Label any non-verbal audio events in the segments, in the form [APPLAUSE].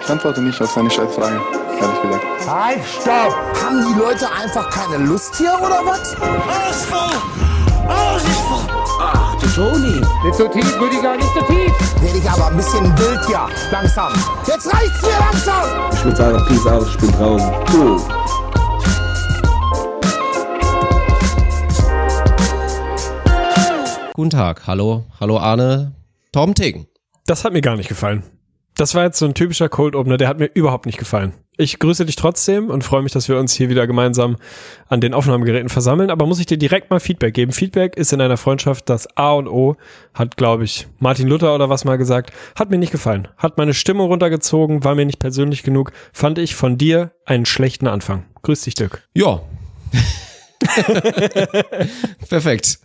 Ich antworte nicht auf seine Scheißfrage, ehrlich gesagt. Halt, stopp! Haben die Leute einfach keine Lust hier oder was? Ausfall! Ausfall! Ach, du Toni. Nicht so tief, Rüdiger, nicht so tief! Werde ich aber ein bisschen wild hier. Langsam. Jetzt reicht's mir langsam! Ich würde sagen, Peace out, ich bin draußen. Cool. Guten Tag, hallo, hallo Arne, Tom Tegen. Das hat mir gar nicht gefallen. Das war jetzt so ein typischer Cold Opener, der hat mir überhaupt nicht gefallen. Ich grüße dich trotzdem und freue mich, dass wir uns hier wieder gemeinsam an den Aufnahmegeräten versammeln. Aber muss ich dir direkt mal Feedback geben? Feedback ist in einer Freundschaft das A und O, hat, glaube ich, Martin Luther oder was mal gesagt. Hat mir nicht gefallen. Hat meine Stimmung runtergezogen, war mir nicht persönlich genug. Fand ich von dir einen schlechten Anfang. Grüß dich, Dirk. Ja. [LAUGHS] Perfekt.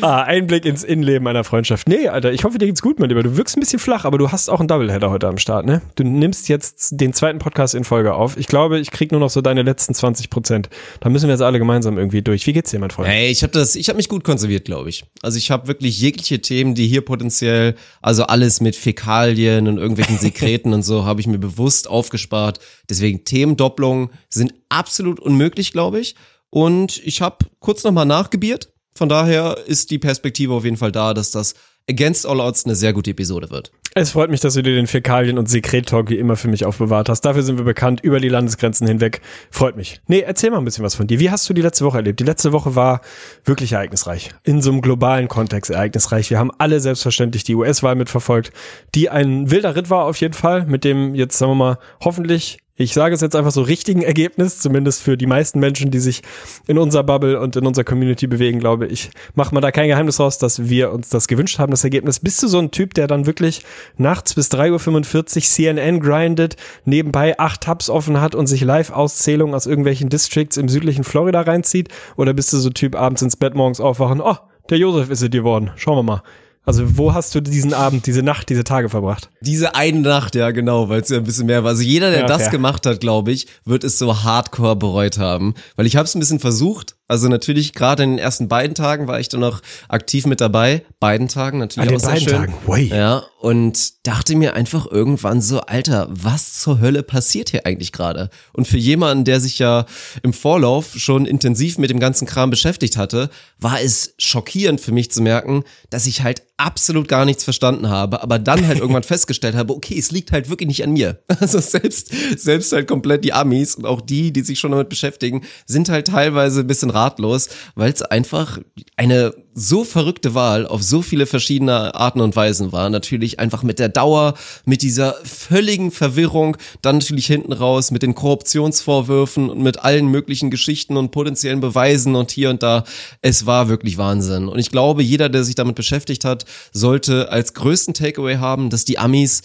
Ah, Einblick ins Innenleben einer Freundschaft. Nee, Alter, ich hoffe, dir geht's gut, mein Lieber. Du wirkst ein bisschen flach, aber du hast auch einen Doubleheader heute am Start, ne? Du nimmst jetzt den zweiten Podcast in Folge auf. Ich glaube, ich krieg nur noch so deine letzten 20 Prozent. Da müssen wir jetzt alle gemeinsam irgendwie durch. Wie geht's dir, mein Freund? Hey, ich habe das, ich habe mich gut konserviert, glaube ich. Also ich habe wirklich jegliche Themen, die hier potenziell, also alles mit Fäkalien und irgendwelchen [LAUGHS] Sekreten und so, habe ich mir bewusst aufgespart. Deswegen Themendopplungen sind absolut unmöglich, glaube ich. Und ich habe kurz nochmal nachgebiert. Von daher ist die Perspektive auf jeden Fall da, dass das Against All Odds eine sehr gute Episode wird. Es freut mich, dass du dir den Fäkalien- und Sekret-Talk wie immer für mich aufbewahrt hast. Dafür sind wir bekannt, über die Landesgrenzen hinweg. Freut mich. Nee, erzähl mal ein bisschen was von dir. Wie hast du die letzte Woche erlebt? Die letzte Woche war wirklich ereignisreich. In so einem globalen Kontext ereignisreich. Wir haben alle selbstverständlich die US-Wahl mitverfolgt, die ein wilder Ritt war auf jeden Fall, mit dem jetzt, sagen wir mal, hoffentlich ich sage es jetzt einfach so richtigen Ergebnis, zumindest für die meisten Menschen, die sich in unserer Bubble und in unserer Community bewegen, glaube ich. Mach mal da kein Geheimnis raus, dass wir uns das gewünscht haben, das Ergebnis. Bist du so ein Typ, der dann wirklich nachts bis 3.45 Uhr CNN grindet, nebenbei acht Tabs offen hat und sich Live-Auszählungen aus irgendwelchen Districts im südlichen Florida reinzieht? Oder bist du so Typ abends ins Bett morgens aufwachen, oh, der Josef ist es geworden, schauen wir mal. Also wo hast du diesen Abend, diese Nacht, diese Tage verbracht? Diese eine Nacht, ja genau, weil es ja ein bisschen mehr war. Also jeder, der Ja, das fair. gemacht hat, glaube ich, wird es so hardcore bereut haben. Weil ich habe es ein bisschen versucht. Also natürlich, gerade in den ersten beiden Tagen war ich dann noch aktiv mit dabei. Beiden Tagen natürlich An auch den sehr beiden schön. Tagen, wey. Ja, und dachte mir einfach irgendwann so, Alter, was zur Hölle passiert hier eigentlich gerade? Und für jemanden, der sich ja im Vorlauf schon intensiv mit dem ganzen Kram beschäftigt hatte, war es schockierend für mich zu merken, dass ich halt absolut gar nichts verstanden habe, aber dann halt [LAUGHS] irgendwann festgestellt habe, okay, es liegt halt wirklich nicht an mir. [LAUGHS] Also selbst, selbst halt komplett die Amis und auch die, die sich schon damit beschäftigen, sind halt teilweise ein bisschen ratlos, weil es einfach eine so verrückte Wahl auf so viele verschiedene Arten und Weisen war. Natürlich einfach mit der Dauer, mit dieser völligen Verwirrung, dann natürlich hinten raus mit den Korruptionsvorwürfen und mit allen möglichen Geschichten und potenziellen Beweisen und hier und da. Es war wirklich Wahnsinn. Und ich glaube, jeder, der sich damit beschäftigt hat, sollte als größten Takeaway haben, dass die Amis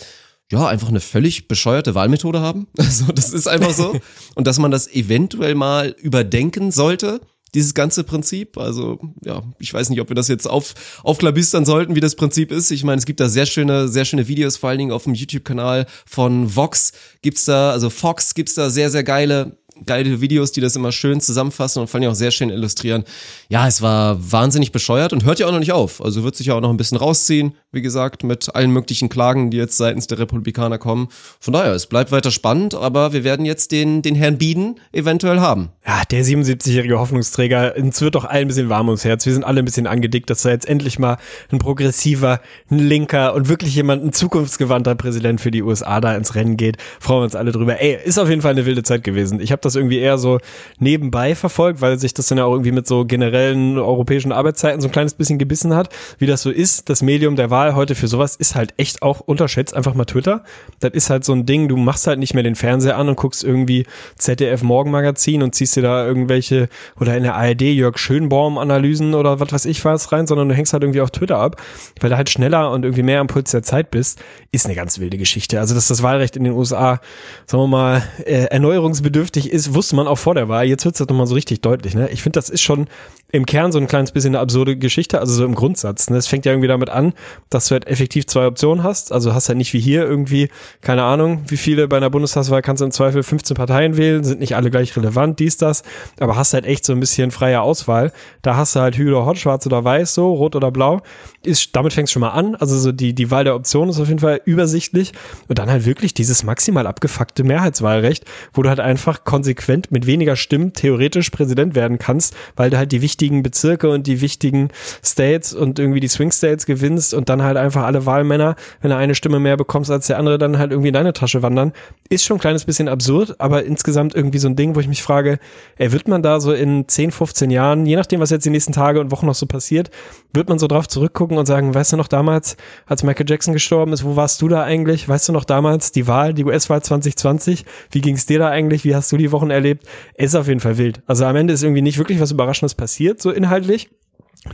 ja, einfach eine völlig bescheuerte Wahlmethode haben. [LAUGHS] Also, das ist einfach so. [LAUGHS] Und dass man das eventuell mal überdenken sollte, dieses ganze Prinzip. Also, ja, ich weiß nicht, ob wir das jetzt auf, aufklabistern sollten, wie das Prinzip ist. Ich meine, es gibt da sehr schöne, sehr schöne Videos, vor allen Dingen auf dem YouTube-Kanal von Vox gibt's da, also Fox gibt's da sehr, sehr geile geile Videos, die das immer schön zusammenfassen und vor allem auch sehr schön illustrieren. Ja, es war wahnsinnig bescheuert und hört ja auch noch nicht auf. Also wird sich ja auch noch ein bisschen rausziehen, wie gesagt, mit allen möglichen Klagen, die jetzt seitens der Republikaner kommen. Von daher, es bleibt weiter spannend, aber wir werden jetzt den, den Herrn Bieden eventuell haben. Ja, der 77-jährige Hoffnungsträger, uns wird doch allen ein bisschen warm ums Herz. Wir sind alle ein bisschen angedickt, dass da jetzt endlich mal ein progressiver, ein linker und wirklich jemand, ein zukunftsgewandter Präsident für die USA da ins Rennen geht. Freuen wir uns alle drüber. Ey, ist auf jeden Fall eine wilde Zeit gewesen. Ich habe das irgendwie eher so nebenbei verfolgt, weil sich das dann ja auch irgendwie mit so generellen europäischen Arbeitszeiten so ein kleines bisschen gebissen hat. Wie das so ist, das Medium der Wahl heute für sowas ist halt echt auch unterschätzt. Einfach mal Twitter. Das ist halt so ein Ding, du machst halt nicht mehr den Fernseher an und guckst irgendwie ZDF Morgenmagazin und ziehst dir da irgendwelche oder in der ARD Jörg Schönbaum Analysen oder was weiß ich was rein, sondern du hängst halt irgendwie auf Twitter ab, weil du halt schneller und irgendwie mehr am Puls der Zeit bist, ist eine ganz wilde Geschichte. Also, dass das Wahlrecht in den USA, sagen wir mal, äh, erneuerungsbedürftig ist, wusste man auch vor der Wahl. Jetzt wird es halt nochmal so richtig deutlich. Ne? Ich finde, das ist schon im Kern so ein kleines bisschen eine absurde Geschichte, also so im Grundsatz. Ne? Es fängt ja irgendwie damit an, dass du halt effektiv zwei Optionen hast. Also hast halt nicht wie hier irgendwie, keine Ahnung, wie viele bei einer Bundestagswahl kannst du im Zweifel 15 Parteien wählen, sind nicht alle gleich relevant, dies, das, aber hast halt echt so ein bisschen freie Auswahl. Da hast du halt Hü oder Hot, schwarz oder weiß, so, rot oder blau. Ist, damit fängst du schon mal an. Also so die, die Wahl der Optionen ist auf jeden Fall übersichtlich. Und dann halt wirklich dieses maximal abgefuckte Mehrheitswahlrecht, wo du halt einfach konsequent mit weniger Stimmen theoretisch Präsident werden kannst, weil du halt die wichtigen Bezirke und die wichtigen States und irgendwie die Swing States gewinnst und dann halt einfach alle Wahlmänner, wenn du eine Stimme mehr bekommst als der andere, dann halt irgendwie in deine Tasche wandern. Ist schon ein kleines bisschen absurd, aber insgesamt irgendwie so ein Ding, wo ich mich frage, ey, wird man da so in 10, 15 Jahren, je nachdem, was jetzt die nächsten Tage und Wochen noch so passiert, wird man so drauf zurückgucken und sagen, weißt du noch damals, als Michael Jackson gestorben ist, wo warst du da eigentlich? Weißt du noch damals die Wahl, die US-Wahl 2020? Wie ging es dir da eigentlich? Wie hast du die Wochen erlebt? Ist auf jeden Fall wild. Also am Ende ist irgendwie nicht wirklich was Überraschendes passiert, so inhaltlich.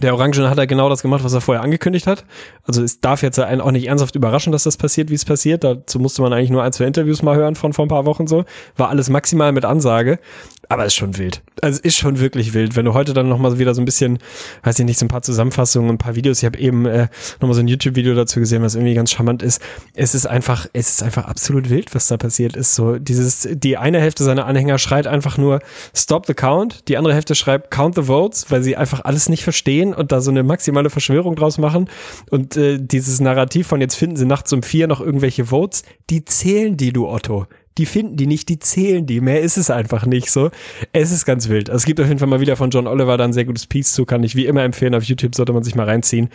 Der Orangen hat er genau das gemacht, was er vorher angekündigt hat. Also es darf jetzt einen auch nicht ernsthaft überraschen, dass das passiert, wie es passiert. Dazu musste man eigentlich nur ein, zwei Interviews mal hören von vor ein paar Wochen so. War alles maximal mit Ansage. Aber ist schon wild. Also ist schon wirklich wild. Wenn du heute dann nochmal wieder so ein bisschen, weiß ich nicht, so ein paar Zusammenfassungen, ein paar Videos, ich habe eben äh, nochmal so ein YouTube-Video dazu gesehen, was irgendwie ganz charmant ist. Es ist einfach, es ist einfach absolut wild, was da passiert ist. So dieses, die eine Hälfte seiner Anhänger schreit einfach nur Stop the count, die andere Hälfte schreibt Count the votes, weil sie einfach alles nicht verstehen und da so eine maximale Verschwörung draus machen. Und äh, dieses Narrativ von jetzt finden sie nachts um vier noch irgendwelche Votes, die zählen die, du Otto die finden die nicht, die zählen die. Mehr ist es einfach nicht so. Es ist ganz wild. Also es gibt auf jeden Fall mal wieder von John Oliver da ein sehr gutes Piece zu, kann ich wie immer empfehlen. Auf YouTube sollte man sich mal reinziehen.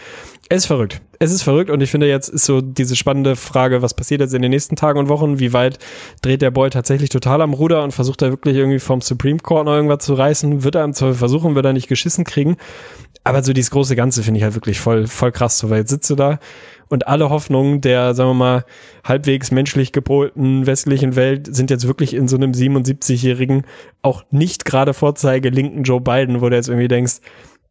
Es ist verrückt. Es ist verrückt und ich finde jetzt ist so diese spannende Frage, was passiert jetzt in den nächsten Tagen und Wochen? Wie weit dreht der Boy tatsächlich total am Ruder und versucht er wirklich irgendwie vom Supreme Court noch irgendwas zu reißen? Wird er im Zweifel versuchen, wird er nicht geschissen kriegen? Aber so dieses große Ganze finde ich halt wirklich voll, voll krass. So, weil jetzt sitzt du da und alle Hoffnungen der, sagen wir mal, halbwegs menschlich gepolten westlichen Welt sind jetzt wirklich in so einem 77-jährigen, auch nicht gerade Vorzeige linken Joe Biden, wo du jetzt irgendwie denkst,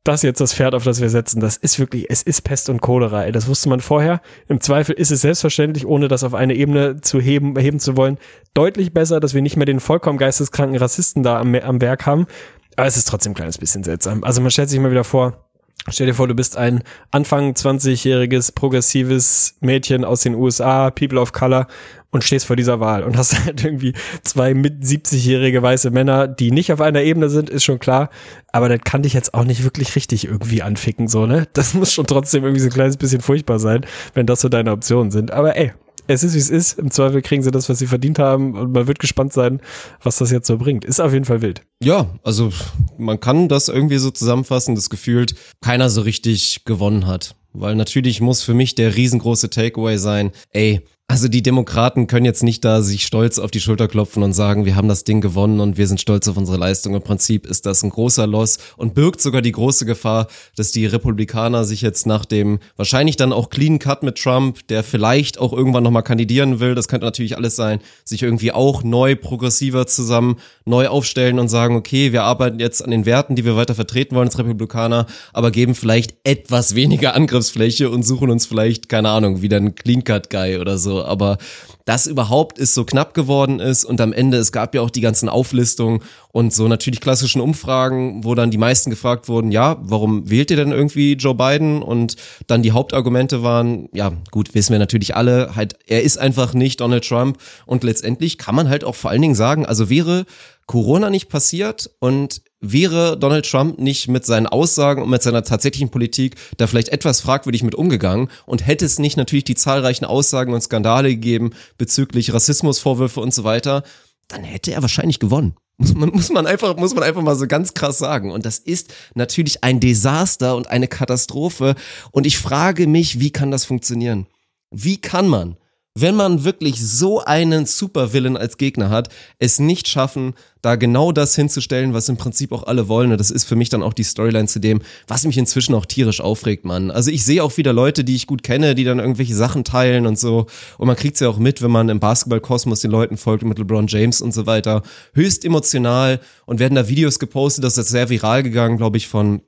das jetzt das Pferd, auf das wir setzen. Das ist wirklich, es ist Pest und Cholera. Ey. Das wusste man vorher. Im Zweifel ist es selbstverständlich, ohne das auf eine Ebene zu heben, heben zu wollen, deutlich besser, dass wir nicht mehr den vollkommen geisteskranken Rassisten da am, am Werk haben. Aber es ist trotzdem ein kleines bisschen seltsam. Also man stellt sich mal wieder vor, Stell dir vor, du bist ein Anfang 20-jähriges progressives Mädchen aus den USA, People of Color und stehst vor dieser Wahl und hast [LAUGHS] halt irgendwie zwei mit 70-jährige weiße Männer, die nicht auf einer Ebene sind, ist schon klar, aber das kann dich jetzt auch nicht wirklich richtig irgendwie anficken, so, ne? Das [LAUGHS] muss schon trotzdem irgendwie so ein kleines bisschen furchtbar sein, wenn das so deine Optionen sind. Aber ey, es ist, wie es ist. Im Zweifel kriegen sie das, was sie verdient haben. Und man wird gespannt sein, was das jetzt so bringt. Ist auf jeden Fall wild. Ja, also man kann das irgendwie so zusammenfassen, das gefühlt keiner so richtig gewonnen hat. Weil natürlich muss für mich der riesengroße Takeaway sein, ey, also die Demokraten können jetzt nicht da sich stolz auf die Schulter klopfen und sagen, wir haben das Ding gewonnen und wir sind stolz auf unsere Leistung. Im Prinzip ist das ein großer Loss und birgt sogar die große Gefahr, dass die Republikaner sich jetzt nach dem wahrscheinlich dann auch Clean Cut mit Trump, der vielleicht auch irgendwann nochmal kandidieren will, das könnte natürlich alles sein, sich irgendwie auch neu progressiver zusammen neu aufstellen und sagen, okay, wir arbeiten jetzt an den Werten, die wir weiter vertreten wollen als Republikaner, aber geben vielleicht etwas weniger Angriffsfläche und suchen uns vielleicht, keine Ahnung, wieder einen Clean Cut Guy oder so aber das überhaupt ist so knapp geworden ist und am Ende, es gab ja auch die ganzen Auflistungen und so natürlich klassischen Umfragen, wo dann die meisten gefragt wurden, ja, warum wählt ihr denn irgendwie Joe Biden? Und dann die Hauptargumente waren, ja, gut, wissen wir natürlich alle, halt, er ist einfach nicht Donald Trump und letztendlich kann man halt auch vor allen Dingen sagen, also wäre Corona nicht passiert und wäre Donald Trump nicht mit seinen Aussagen und mit seiner tatsächlichen Politik da vielleicht etwas fragwürdig mit umgegangen und hätte es nicht natürlich die zahlreichen Aussagen und Skandale gegeben bezüglich Rassismusvorwürfe und so weiter, dann hätte er wahrscheinlich gewonnen. Muss man, muss man einfach, muss man einfach mal so ganz krass sagen. Und das ist natürlich ein Desaster und eine Katastrophe. Und ich frage mich, wie kann das funktionieren? Wie kann man wenn man wirklich so einen Supervillain als Gegner hat, es nicht schaffen, da genau das hinzustellen, was im Prinzip auch alle wollen. Und das ist für mich dann auch die Storyline zu dem, was mich inzwischen auch tierisch aufregt, Mann. Also ich sehe auch wieder Leute, die ich gut kenne, die dann irgendwelche Sachen teilen und so. Und man kriegt es ja auch mit, wenn man im Basketballkosmos den Leuten folgt mit LeBron James und so weiter. Höchst emotional und werden da Videos gepostet, das ist sehr viral gegangen, glaube ich, von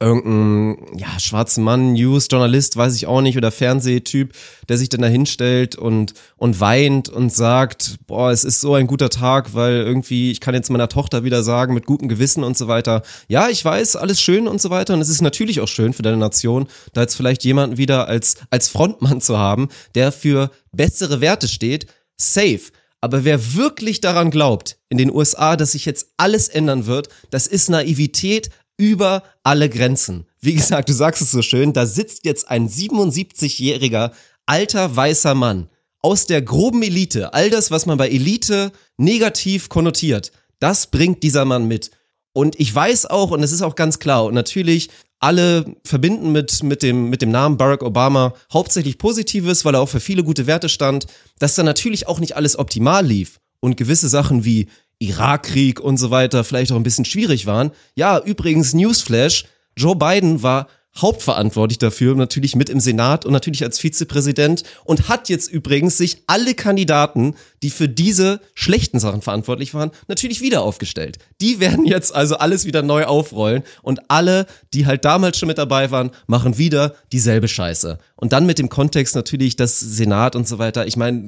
irgendein ja, schwarzen Mann, News-Journalist, weiß ich auch nicht, oder Fernsehtyp, der sich dann da hinstellt und, und weint und sagt, boah, es ist so ein guter Tag, weil irgendwie, ich kann jetzt meiner Tochter wieder sagen, mit gutem Gewissen und so weiter, ja, ich weiß, alles schön und so weiter. Und es ist natürlich auch schön für deine Nation, da jetzt vielleicht jemanden wieder als, als Frontmann zu haben, der für bessere Werte steht, safe. Aber wer wirklich daran glaubt, in den USA, dass sich jetzt alles ändern wird, das ist Naivität über alle Grenzen. Wie gesagt, du sagst es so schön, da sitzt jetzt ein 77-jähriger alter weißer Mann aus der groben Elite. All das, was man bei Elite negativ konnotiert, das bringt dieser Mann mit. Und ich weiß auch, und es ist auch ganz klar, und natürlich alle verbinden mit, mit, dem, mit dem Namen Barack Obama hauptsächlich Positives, weil er auch für viele gute Werte stand, dass da natürlich auch nicht alles optimal lief und gewisse Sachen wie Irakkrieg und so weiter vielleicht auch ein bisschen schwierig waren. Ja, übrigens Newsflash, Joe Biden war hauptverantwortlich dafür, natürlich mit im Senat und natürlich als Vizepräsident und hat jetzt übrigens sich alle Kandidaten, die für diese schlechten Sachen verantwortlich waren, natürlich wieder aufgestellt. Die werden jetzt also alles wieder neu aufrollen und alle, die halt damals schon mit dabei waren, machen wieder dieselbe Scheiße. Und dann mit dem Kontext natürlich das Senat und so weiter. Ich meine,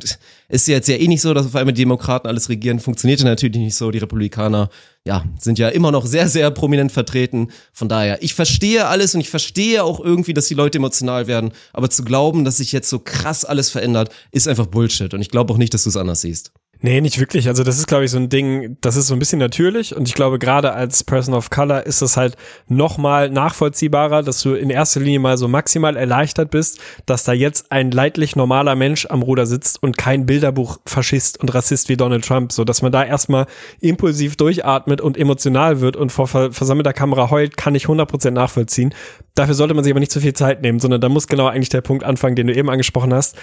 ist ja jetzt ja eh nicht so, dass auf einmal die Demokraten alles regieren. Funktionierte natürlich nicht so. Die Republikaner, ja, sind ja immer noch sehr, sehr prominent vertreten. Von daher, ich verstehe alles und ich verstehe auch irgendwie, dass die Leute emotional werden. Aber zu glauben, dass sich jetzt so krass alles verändert, ist einfach Bullshit. Und ich glaube auch nicht, dass du es anders siehst. Nee, nicht wirklich. Also das ist, glaube ich, so ein Ding, das ist so ein bisschen natürlich und ich glaube, gerade als Person of Color ist es halt nochmal nachvollziehbarer, dass du in erster Linie mal so maximal erleichtert bist, dass da jetzt ein leidlich normaler Mensch am Ruder sitzt und kein Bilderbuch Faschist und Rassist wie Donald Trump, so dass man da erstmal impulsiv durchatmet und emotional wird und vor versammelter Kamera heult, kann ich 100% nachvollziehen. Dafür sollte man sich aber nicht zu viel Zeit nehmen, sondern da muss genau eigentlich der Punkt anfangen, den du eben angesprochen hast.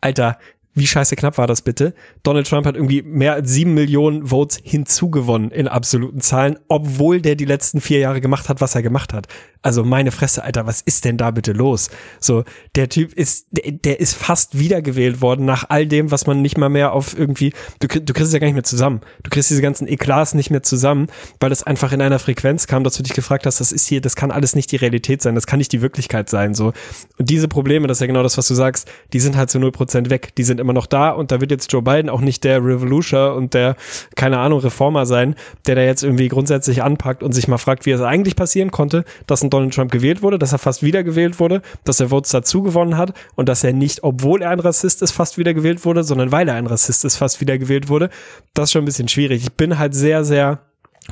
Alter, wie scheiße knapp war das bitte? Donald Trump hat irgendwie mehr als sieben Millionen Votes hinzugewonnen in absoluten Zahlen, obwohl der die letzten vier Jahre gemacht hat, was er gemacht hat. Also meine Fresse, Alter, was ist denn da bitte los? So, der Typ ist, der, der ist fast wiedergewählt worden nach all dem, was man nicht mal mehr auf irgendwie, du, du kriegst es ja gar nicht mehr zusammen. Du kriegst diese ganzen Eklats nicht mehr zusammen, weil es einfach in einer Frequenz kam, dass du dich gefragt hast, das ist hier, das kann alles nicht die Realität sein, das kann nicht die Wirklichkeit sein, so. Und diese Probleme, das ist ja genau das, was du sagst, die sind halt zu null Prozent weg. Die sind immer noch da und da wird jetzt Joe Biden auch nicht der Revolution und der, keine Ahnung, Reformer sein, der da jetzt irgendwie grundsätzlich anpackt und sich mal fragt, wie es eigentlich passieren konnte, dass ein Donald Trump gewählt wurde, dass er fast wieder gewählt wurde, dass er Votes dazu gewonnen hat und dass er nicht, obwohl er ein Rassist ist, fast wieder gewählt wurde, sondern weil er ein Rassist ist, fast wieder gewählt wurde. Das ist schon ein bisschen schwierig. Ich bin halt sehr, sehr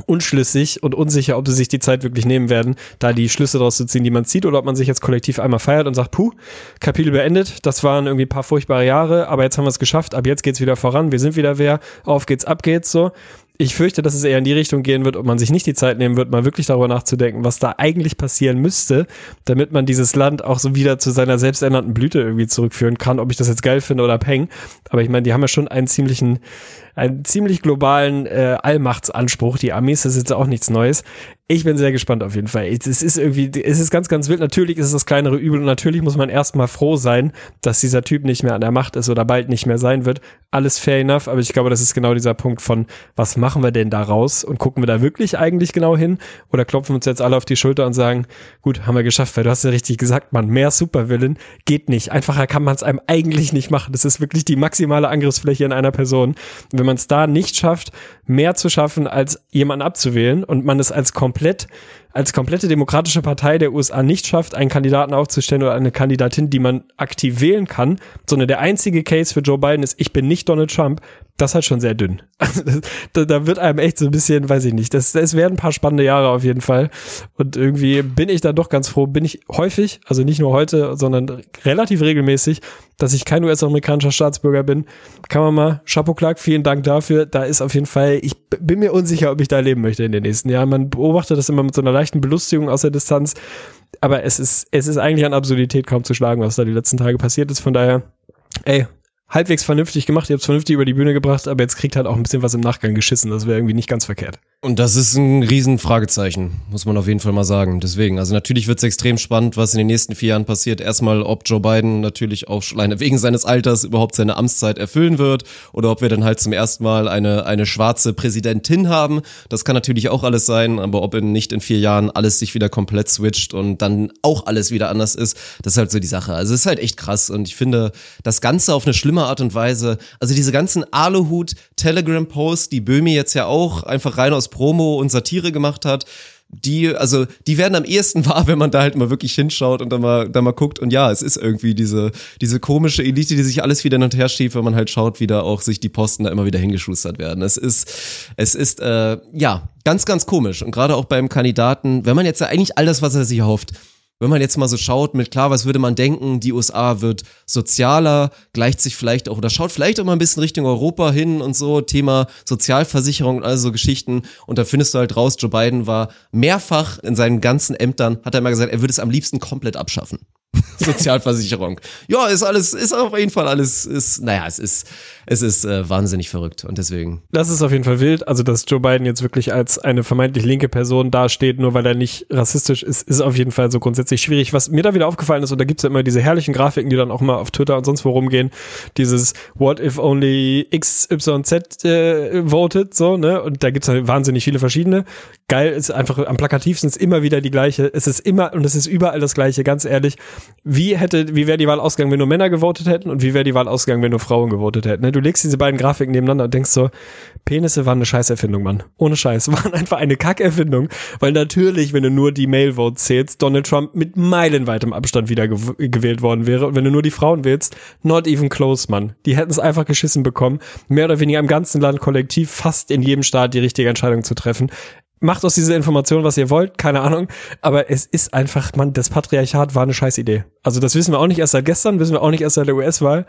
unschlüssig und unsicher, ob sie sich die Zeit wirklich nehmen werden, da die Schlüsse daraus zu ziehen, die man zieht, oder ob man sich jetzt kollektiv einmal feiert und sagt, puh, Kapitel beendet, das waren irgendwie paar furchtbare Jahre, aber jetzt haben wir es geschafft, ab jetzt geht's wieder voran, wir sind wieder wer, auf geht's, ab geht's so ich fürchte, dass es eher in die Richtung gehen wird, ob man sich nicht die Zeit nehmen wird, mal wirklich darüber nachzudenken, was da eigentlich passieren müsste, damit man dieses Land auch so wieder zu seiner selbsternannten Blüte irgendwie zurückführen kann, ob ich das jetzt geil finde oder peng. Aber ich meine, die haben ja schon einen ziemlichen, einen ziemlich globalen äh, Allmachtsanspruch. Die Armees, das ist jetzt auch nichts Neues. Ich bin sehr gespannt auf jeden Fall. Es ist irgendwie, es ist ganz, ganz wild. Natürlich ist es das kleinere Übel und natürlich muss man erstmal froh sein, dass dieser Typ nicht mehr an der Macht ist oder bald nicht mehr sein wird. Alles fair enough, aber ich glaube, das ist genau dieser Punkt von, was machen wir denn daraus und gucken wir da wirklich eigentlich genau hin oder klopfen uns jetzt alle auf die Schulter und sagen, gut, haben wir geschafft, weil du hast ja richtig gesagt, man, mehr Supervillain geht nicht. Einfacher kann man es einem eigentlich nicht machen. Das ist wirklich die maximale Angriffsfläche in einer Person. Und wenn man es da nicht schafft, mehr zu schaffen, als jemanden abzuwählen und man es als komplett als komplette demokratische Partei der USA nicht schafft, einen Kandidaten aufzustellen oder eine Kandidatin, die man aktiv wählen kann, sondern der einzige Case für Joe Biden ist, ich bin nicht Donald Trump, das halt schon sehr dünn. [LAUGHS] da, da, wird einem echt so ein bisschen, weiß ich nicht, das, es werden ein paar spannende Jahre auf jeden Fall. Und irgendwie bin ich dann doch ganz froh, bin ich häufig, also nicht nur heute, sondern relativ regelmäßig, dass ich kein US-amerikanischer Staatsbürger bin. Kann man mal, Chapeau Clark, vielen Dank dafür. Da ist auf jeden Fall, ich bin mir unsicher, ob ich da leben möchte in den nächsten Jahren. Man beobachtet das immer mit so einer leichten Belustigung aus der Distanz. Aber es ist, es ist eigentlich an Absurdität kaum zu schlagen, was da die letzten Tage passiert ist. Von daher, ey, halbwegs vernünftig gemacht, ihr habt es vernünftig über die Bühne gebracht, aber jetzt kriegt halt auch ein bisschen was im Nachgang geschissen. Das wäre irgendwie nicht ganz verkehrt. Und das ist ein Riesenfragezeichen, muss man auf jeden Fall mal sagen. Deswegen, also natürlich wird es extrem spannend, was in den nächsten vier Jahren passiert. Erstmal, ob Joe Biden natürlich auch alleine wegen seines Alters überhaupt seine Amtszeit erfüllen wird oder ob wir dann halt zum ersten Mal eine, eine schwarze Präsidentin haben. Das kann natürlich auch alles sein, aber ob in nicht in vier Jahren alles sich wieder komplett switcht und dann auch alles wieder anders ist, das ist halt so die Sache. Also es ist halt echt krass und ich finde das Ganze auf eine schlimme Art und Weise, also diese ganzen Aluhut-Telegram-Posts, die Böhmi jetzt ja auch einfach rein aus Promo und Satire gemacht hat, die, also, die werden am ehesten [LAUGHS] wahr, wenn man da halt mal wirklich hinschaut und dann mal, dann mal guckt. Und ja, es ist irgendwie diese, diese komische Elite, die sich alles wieder hin und her schiebt, wenn man halt schaut, wie da auch sich die Posten da immer wieder hingeschustert werden. Es ist, es ist, äh, ja, ganz, ganz komisch. Und gerade auch beim Kandidaten, wenn man jetzt ja eigentlich all das, was er sich erhofft, wenn man jetzt mal so schaut, mit klar, was würde man denken, die USA wird sozialer, gleicht sich vielleicht auch oder schaut vielleicht auch mal ein bisschen Richtung Europa hin und so, Thema Sozialversicherung und all so Geschichten. Und da findest du halt raus, Joe Biden war mehrfach in seinen ganzen Ämtern, hat er immer gesagt, er würde es am liebsten komplett abschaffen. [LAUGHS] Sozialversicherung. Ja, ist alles, ist auf jeden Fall alles, ist, naja, es ist, es ist äh, wahnsinnig verrückt und deswegen. Das ist auf jeden Fall wild. Also, dass Joe Biden jetzt wirklich als eine vermeintlich linke Person dasteht, nur weil er nicht rassistisch ist, ist auf jeden Fall so grundsätzlich schwierig. Was mir da wieder aufgefallen ist, und da gibt's ja immer diese herrlichen Grafiken, die dann auch mal auf Twitter und sonst wo rumgehen, dieses What if only XYZ äh, voted, so, ne? Und da gibt's halt wahnsinnig viele verschiedene. Geil ist einfach, am plakativsten ist immer wieder die gleiche. Es ist immer, und es ist überall das gleiche, ganz ehrlich. Wie hätte, wie wäre die Wahl ausgegangen, wenn nur Männer gewotet hätten und wie wäre die Wahl ausgegangen, wenn nur Frauen gewotet hätten? Ne? Du legst diese beiden Grafiken nebeneinander und denkst so, Penisse waren eine Scheißerfindung, Mann. Ohne Scheiß. [LAUGHS] Waren einfach eine Kackerfindung. Weil natürlich, wenn du nur die Mail-Votes zählst, Donald Trump mit meilenweitem Abstand wieder gew gewählt worden wäre. Und wenn du nur die Frauen wählst, not even close, Mann. Die hätten es einfach geschissen bekommen. Mehr oder weniger im ganzen Land kollektiv fast in jedem Staat die richtige Entscheidung zu treffen macht aus dieser Information, was ihr wollt, keine Ahnung. Aber es ist einfach, man, das Patriarchat war eine scheiß Idee. Also das wissen wir auch nicht erst seit gestern, wissen wir auch nicht erst seit der US-Wahl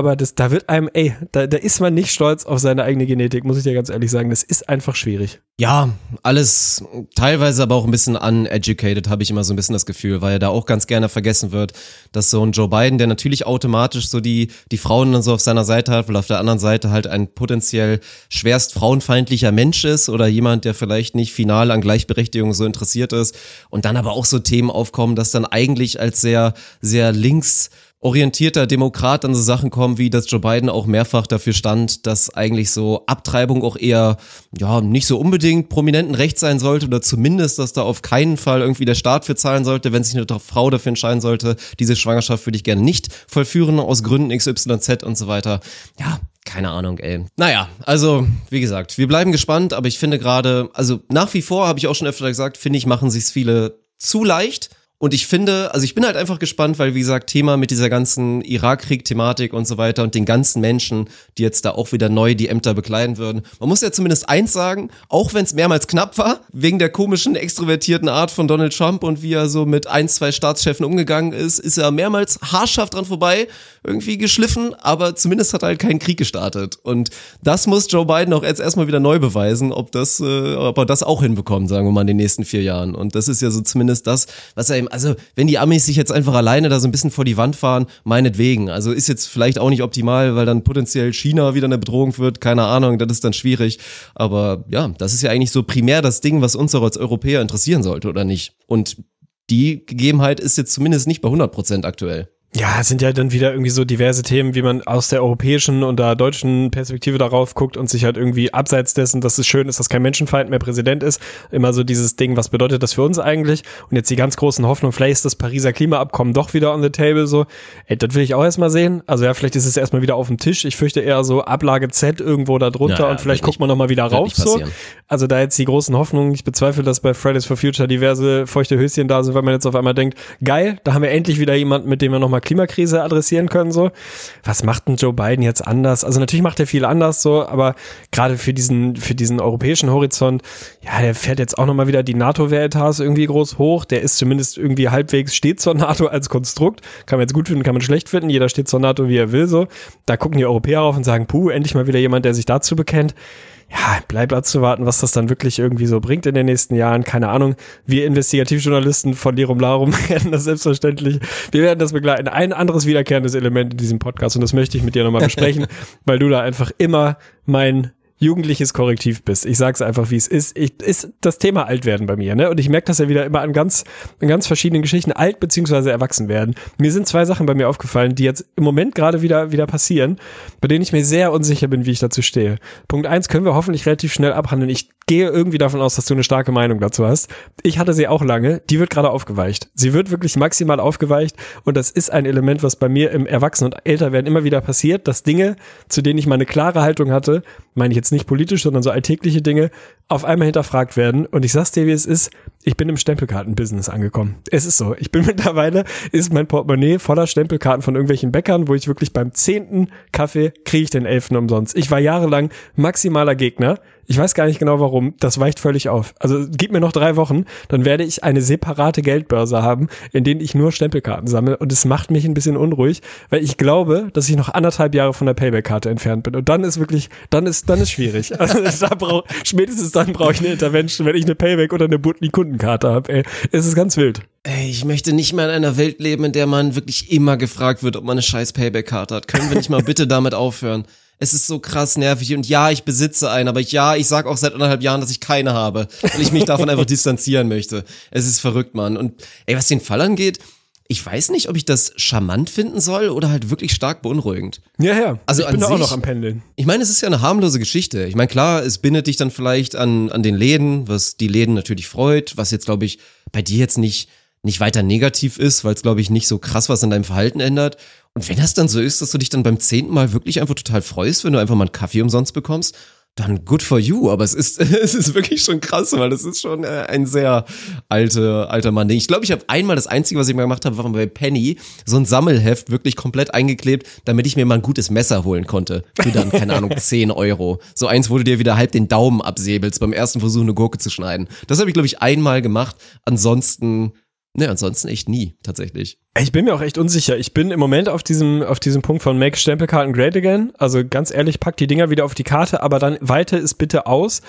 aber das, da wird einem, ey, da, da ist man nicht stolz auf seine eigene Genetik, muss ich dir ganz ehrlich sagen. Das ist einfach schwierig. Ja, alles teilweise aber auch ein bisschen uneducated, habe ich immer so ein bisschen das Gefühl, weil da auch ganz gerne vergessen wird, dass so ein Joe Biden, der natürlich automatisch so die, die Frauen dann so auf seiner Seite hat, weil auf der anderen Seite halt ein potenziell schwerst frauenfeindlicher Mensch ist oder jemand, der vielleicht nicht final an Gleichberechtigung so interessiert ist und dann aber auch so Themen aufkommen, dass dann eigentlich als sehr, sehr links orientierter Demokrat an so Sachen kommen, wie dass Joe Biden auch mehrfach dafür stand, dass eigentlich so Abtreibung auch eher, ja, nicht so unbedingt prominenten Recht sein sollte oder zumindest, dass da auf keinen Fall irgendwie der Staat für zahlen sollte, wenn sich eine Frau dafür entscheiden sollte, diese Schwangerschaft würde ich gerne nicht vollführen aus Gründen XYZ und so weiter. Ja, keine Ahnung, ey. Naja, also, wie gesagt, wir bleiben gespannt, aber ich finde gerade, also nach wie vor, habe ich auch schon öfter gesagt, finde ich, machen sich's viele zu leicht und ich finde, also ich bin halt einfach gespannt, weil wie gesagt, Thema mit dieser ganzen Irakkrieg-Thematik und so weiter und den ganzen Menschen, die jetzt da auch wieder neu die Ämter bekleiden würden. Man muss ja zumindest eins sagen, auch wenn es mehrmals knapp war, wegen der komischen, extrovertierten Art von Donald Trump und wie er so mit ein, zwei Staatschefen umgegangen ist, ist er mehrmals haarscharf dran vorbei, irgendwie geschliffen, aber zumindest hat er halt keinen Krieg gestartet. Und das muss Joe Biden auch jetzt erstmal wieder neu beweisen, ob das, äh, ob er das auch hinbekommt, sagen wir mal, in den nächsten vier Jahren. Und das ist ja so zumindest das, was er ihm also wenn die Amis sich jetzt einfach alleine da so ein bisschen vor die Wand fahren, meinetwegen. Also ist jetzt vielleicht auch nicht optimal, weil dann potenziell China wieder eine Bedrohung wird, keine Ahnung, das ist dann schwierig. Aber ja, das ist ja eigentlich so primär das Ding, was uns auch als Europäer interessieren sollte, oder nicht? Und die Gegebenheit ist jetzt zumindest nicht bei 100 Prozent aktuell. Ja, es sind ja dann wieder irgendwie so diverse Themen, wie man aus der europäischen und der deutschen Perspektive darauf guckt und sich halt irgendwie abseits dessen, dass es schön ist, dass kein Menschenfeind mehr Präsident ist, immer so dieses Ding, was bedeutet das für uns eigentlich? Und jetzt die ganz großen Hoffnung, vielleicht ist das Pariser Klimaabkommen doch wieder on the table so. Ey, das will ich auch erstmal sehen. Also ja, vielleicht ist es erstmal wieder auf dem Tisch. Ich fürchte eher so Ablage Z irgendwo da drunter ja, und vielleicht guckt man nochmal wieder rauf so. Also da jetzt die großen Hoffnungen, ich bezweifle, dass bei Fridays for Future diverse feuchte Höschen da sind, weil man jetzt auf einmal denkt, geil, da haben wir endlich wieder jemanden, mit dem wir nochmal Klimakrise adressieren können, so. Was macht denn Joe Biden jetzt anders? Also natürlich macht er viel anders, so, aber gerade für diesen, für diesen europäischen Horizont, ja, der fährt jetzt auch nochmal wieder die NATO-Veritas irgendwie groß hoch. Der ist zumindest irgendwie halbwegs steht zur NATO als Konstrukt. Kann man jetzt gut finden, kann man schlecht finden. Jeder steht zur NATO, wie er will, so. Da gucken die Europäer auf und sagen, puh, endlich mal wieder jemand, der sich dazu bekennt ja, bleibt abzuwarten, was das dann wirklich irgendwie so bringt in den nächsten Jahren. Keine Ahnung. Wir Investigativjournalisten von Lirum Larum [LAUGHS] werden das selbstverständlich. Wir werden das begleiten. Ein anderes wiederkehrendes Element in diesem Podcast und das möchte ich mit dir nochmal besprechen, [LAUGHS] weil du da einfach immer mein jugendliches Korrektiv bist. Ich sag's einfach, wie es ist. Ich, ist das Thema alt werden bei mir, ne? Und ich merke das ja wieder immer an ganz, an ganz verschiedenen Geschichten, alt beziehungsweise erwachsen werden. Mir sind zwei Sachen bei mir aufgefallen, die jetzt im Moment gerade wieder, wieder passieren, bei denen ich mir sehr unsicher bin, wie ich dazu stehe. Punkt eins können wir hoffentlich relativ schnell abhandeln. Ich gehe irgendwie davon aus, dass du eine starke Meinung dazu hast. Ich hatte sie auch lange. Die wird gerade aufgeweicht. Sie wird wirklich maximal aufgeweicht. Und das ist ein Element, was bei mir im Erwachsenen und Älterwerden immer wieder passiert, dass Dinge, zu denen ich mal eine klare Haltung hatte, meine ich jetzt nicht politisch, sondern so alltägliche Dinge, auf einmal hinterfragt werden. Und ich sag's dir, wie es ist. Ich bin im Stempelkartenbusiness angekommen. Es ist so. Ich bin [LAUGHS] mittlerweile, ist mein Portemonnaie voller Stempelkarten von irgendwelchen Bäckern, wo ich wirklich beim zehnten Kaffee kriege ich den elften umsonst. Ich war jahrelang maximaler Gegner. Ich weiß gar nicht genau warum. Das weicht völlig auf. Also gib mir noch drei Wochen, dann werde ich eine separate Geldbörse haben, in denen ich nur Stempelkarten sammle. Und es macht mich ein bisschen unruhig, weil ich glaube, dass ich noch anderthalb Jahre von der Payback-Karte entfernt bin. Und dann ist wirklich, dann ist, dann ist schwierig. [LAUGHS] Also da brauch, spätestens dann brauche ich eine Intervention, wenn ich eine Payback oder eine Butni-Kundenkarte habe. Ey, es ist ganz wild. Ey, ich möchte nicht mehr in einer Welt leben, in der man wirklich immer gefragt wird, ob man eine scheiß Payback-Karte hat. Können wir nicht mal bitte damit aufhören? Es ist so krass nervig und ja, ich besitze einen, aber ich, ja, ich sag auch seit anderthalb Jahren, dass ich keine habe, weil ich mich davon einfach [LAUGHS] distanzieren möchte. Es ist verrückt, Mann. Und ey, was den Fall angeht, ich weiß nicht, ob ich das charmant finden soll oder halt wirklich stark beunruhigend. Ja, ja. Also ich bin an da auch sich- noch am Pendeln. Ich meine, es ist ja eine harmlose Geschichte. Ich meine, klar, es bindet dich dann vielleicht an, an den Läden, was die Läden natürlich freut, was jetzt, glaube ich, bei dir jetzt nicht, nicht weiter negativ ist, weil es, glaube ich, nicht so krass was an deinem Verhalten ändert. Und wenn das dann so ist, dass du dich dann beim zehnten Mal wirklich einfach total freust, wenn du einfach mal einen Kaffee umsonst bekommst, dann good for you. Aber es ist, [LAUGHS] es ist wirklich schon krass, weil das ist schon äh, ein sehr alter, alter Mann. Ich glaube, ich habe einmal das Einzige, was ich mal gemacht habe, war bei Penny so ein Sammelheft wirklich komplett eingeklebt, damit ich mir mal ein gutes Messer holen konnte. Für dann, keine Ahnung, [LAUGHS] 10 Euro. So eins, wo du dir wieder halb den Daumen absäbelst beim ersten Versuch, eine Gurke zu schneiden. Das habe ich, glaube ich, einmal gemacht. Ansonsten, ne, ansonsten echt nie, tatsächlich. Ich bin mir auch echt unsicher. Ich bin im Moment auf diesem, auf diesem Punkt von Make Stempelkarten Great Again. Also ganz ehrlich, pack die Dinger wieder auf die Karte, aber dann weite es bitte aus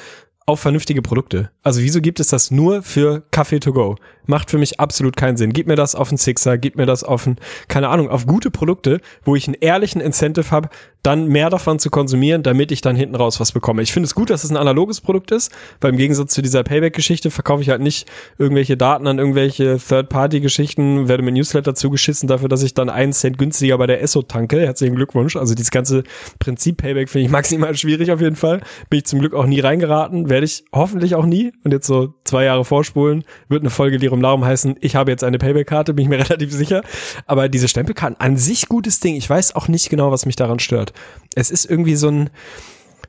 auf vernünftige Produkte. Also wieso gibt es das nur für Kaffee to go? Macht für mich absolut keinen Sinn. Gib mir das auf einen Sixer, gib mir das auf ein, keine Ahnung, auf gute Produkte, wo ich einen ehrlichen Incentive habe, dann mehr davon zu konsumieren, damit ich dann hinten raus was bekomme. Ich finde es gut, dass es ein analoges Produkt ist, weil im Gegensatz zu dieser Payback-Geschichte verkaufe ich halt nicht irgendwelche Daten an irgendwelche Third-Party-Geschichten, werde mit Newsletter zugeschissen dafür, dass ich dann einen Cent günstiger bei der Esso tanke. Herzlichen Glückwunsch. Also dieses ganze Prinzip Payback finde ich [LAUGHS] maximal schwierig auf jeden Fall. Bin ich zum Glück auch nie reingeraten, werde ich hoffentlich auch nie. Und jetzt so zwei Jahre vorspulen, wird eine Folge Lirum Larum heißen, ich habe jetzt eine Payback-Karte, bin ich mir [LAUGHS] relativ sicher. Aber diese Stempelkarten, an sich gutes Ding. Ich weiß auch nicht genau, was mich daran stört. Es ist irgendwie so ein,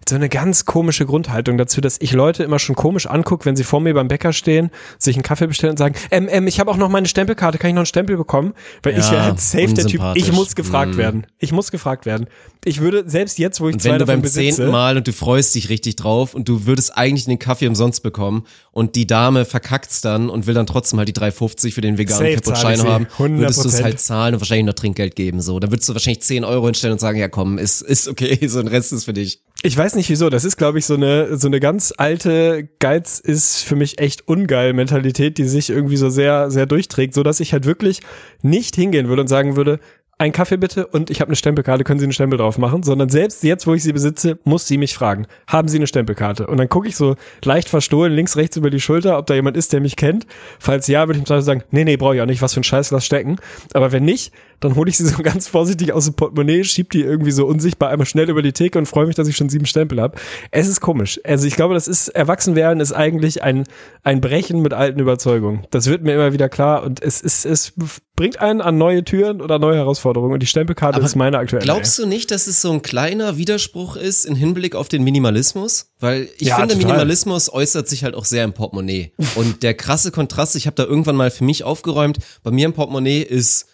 so eine ganz komische Grundhaltung dazu, dass ich Leute immer schon komisch angucke, wenn sie vor mir beim Bäcker stehen, sich einen Kaffee bestellen und sagen, ähm, ähm, ich habe auch noch meine Stempelkarte, kann ich noch einen Stempel bekommen? Weil ich Ja, wäre halt safe der Typ, ich muss gefragt Mm. werden. Ich muss gefragt werden. Ich würde, selbst jetzt, wo ich Und zwei wenn du beim zehnten Mal und du freust dich richtig drauf und du würdest eigentlich den Kaffee umsonst bekommen und die Dame verkackt's dann und will dann trotzdem halt die 3,50 für den veganen ich Cappuccino haben, würdest du es 100%. halt zahlen und wahrscheinlich noch Trinkgeld geben. So, dann würdest du wahrscheinlich 10 Euro hinstellen und sagen, ja komm, ist, ist okay, [LAUGHS] so ein Rest ist für dich. Ich weiß nicht wieso, das ist glaube ich so eine so eine ganz alte Geiz ist für mich echt ungeil Mentalität, die sich irgendwie so sehr sehr durchträgt, so dass ich halt wirklich nicht hingehen würde und sagen würde, ein Kaffee bitte und ich habe eine Stempelkarte, können Sie einen Stempel drauf machen, sondern selbst jetzt, wo ich sie besitze, muss sie mich fragen, haben Sie eine Stempelkarte? Und dann gucke ich so leicht verstohlen links rechts über die Schulter, ob da jemand ist, der mich kennt. Falls ja, würde ich Zweifel sagen, nee, nee, brauche ich auch nicht, was für ein Scheiß lass stecken. Aber wenn nicht, dann hole ich sie so [LAUGHS] ganz vorsichtig aus dem Portemonnaie, schieb die irgendwie so unsichtbar einmal schnell über die Theke und freue mich, dass ich schon sieben Stempel habe. Es ist komisch. Also ich glaube, das ist, Erwachsenwerden ist eigentlich ein, ein Brechen mit alten Überzeugungen. Das wird mir immer wieder klar und es ist, es bringt einen an neue Türen oder neue Herausforderungen und die Stempelkarte Aber ist meine aktuelle. Glaubst du nicht, dass es so ein kleiner Widerspruch ist in Hinblick auf den Minimalismus? Weil ich Ja, finde, total. Minimalismus äußert sich halt auch sehr im Portemonnaie. [LAUGHS] Und der krasse Kontrast, ich habe da irgendwann mal für mich aufgeräumt, bei mir im Portemonnaie ist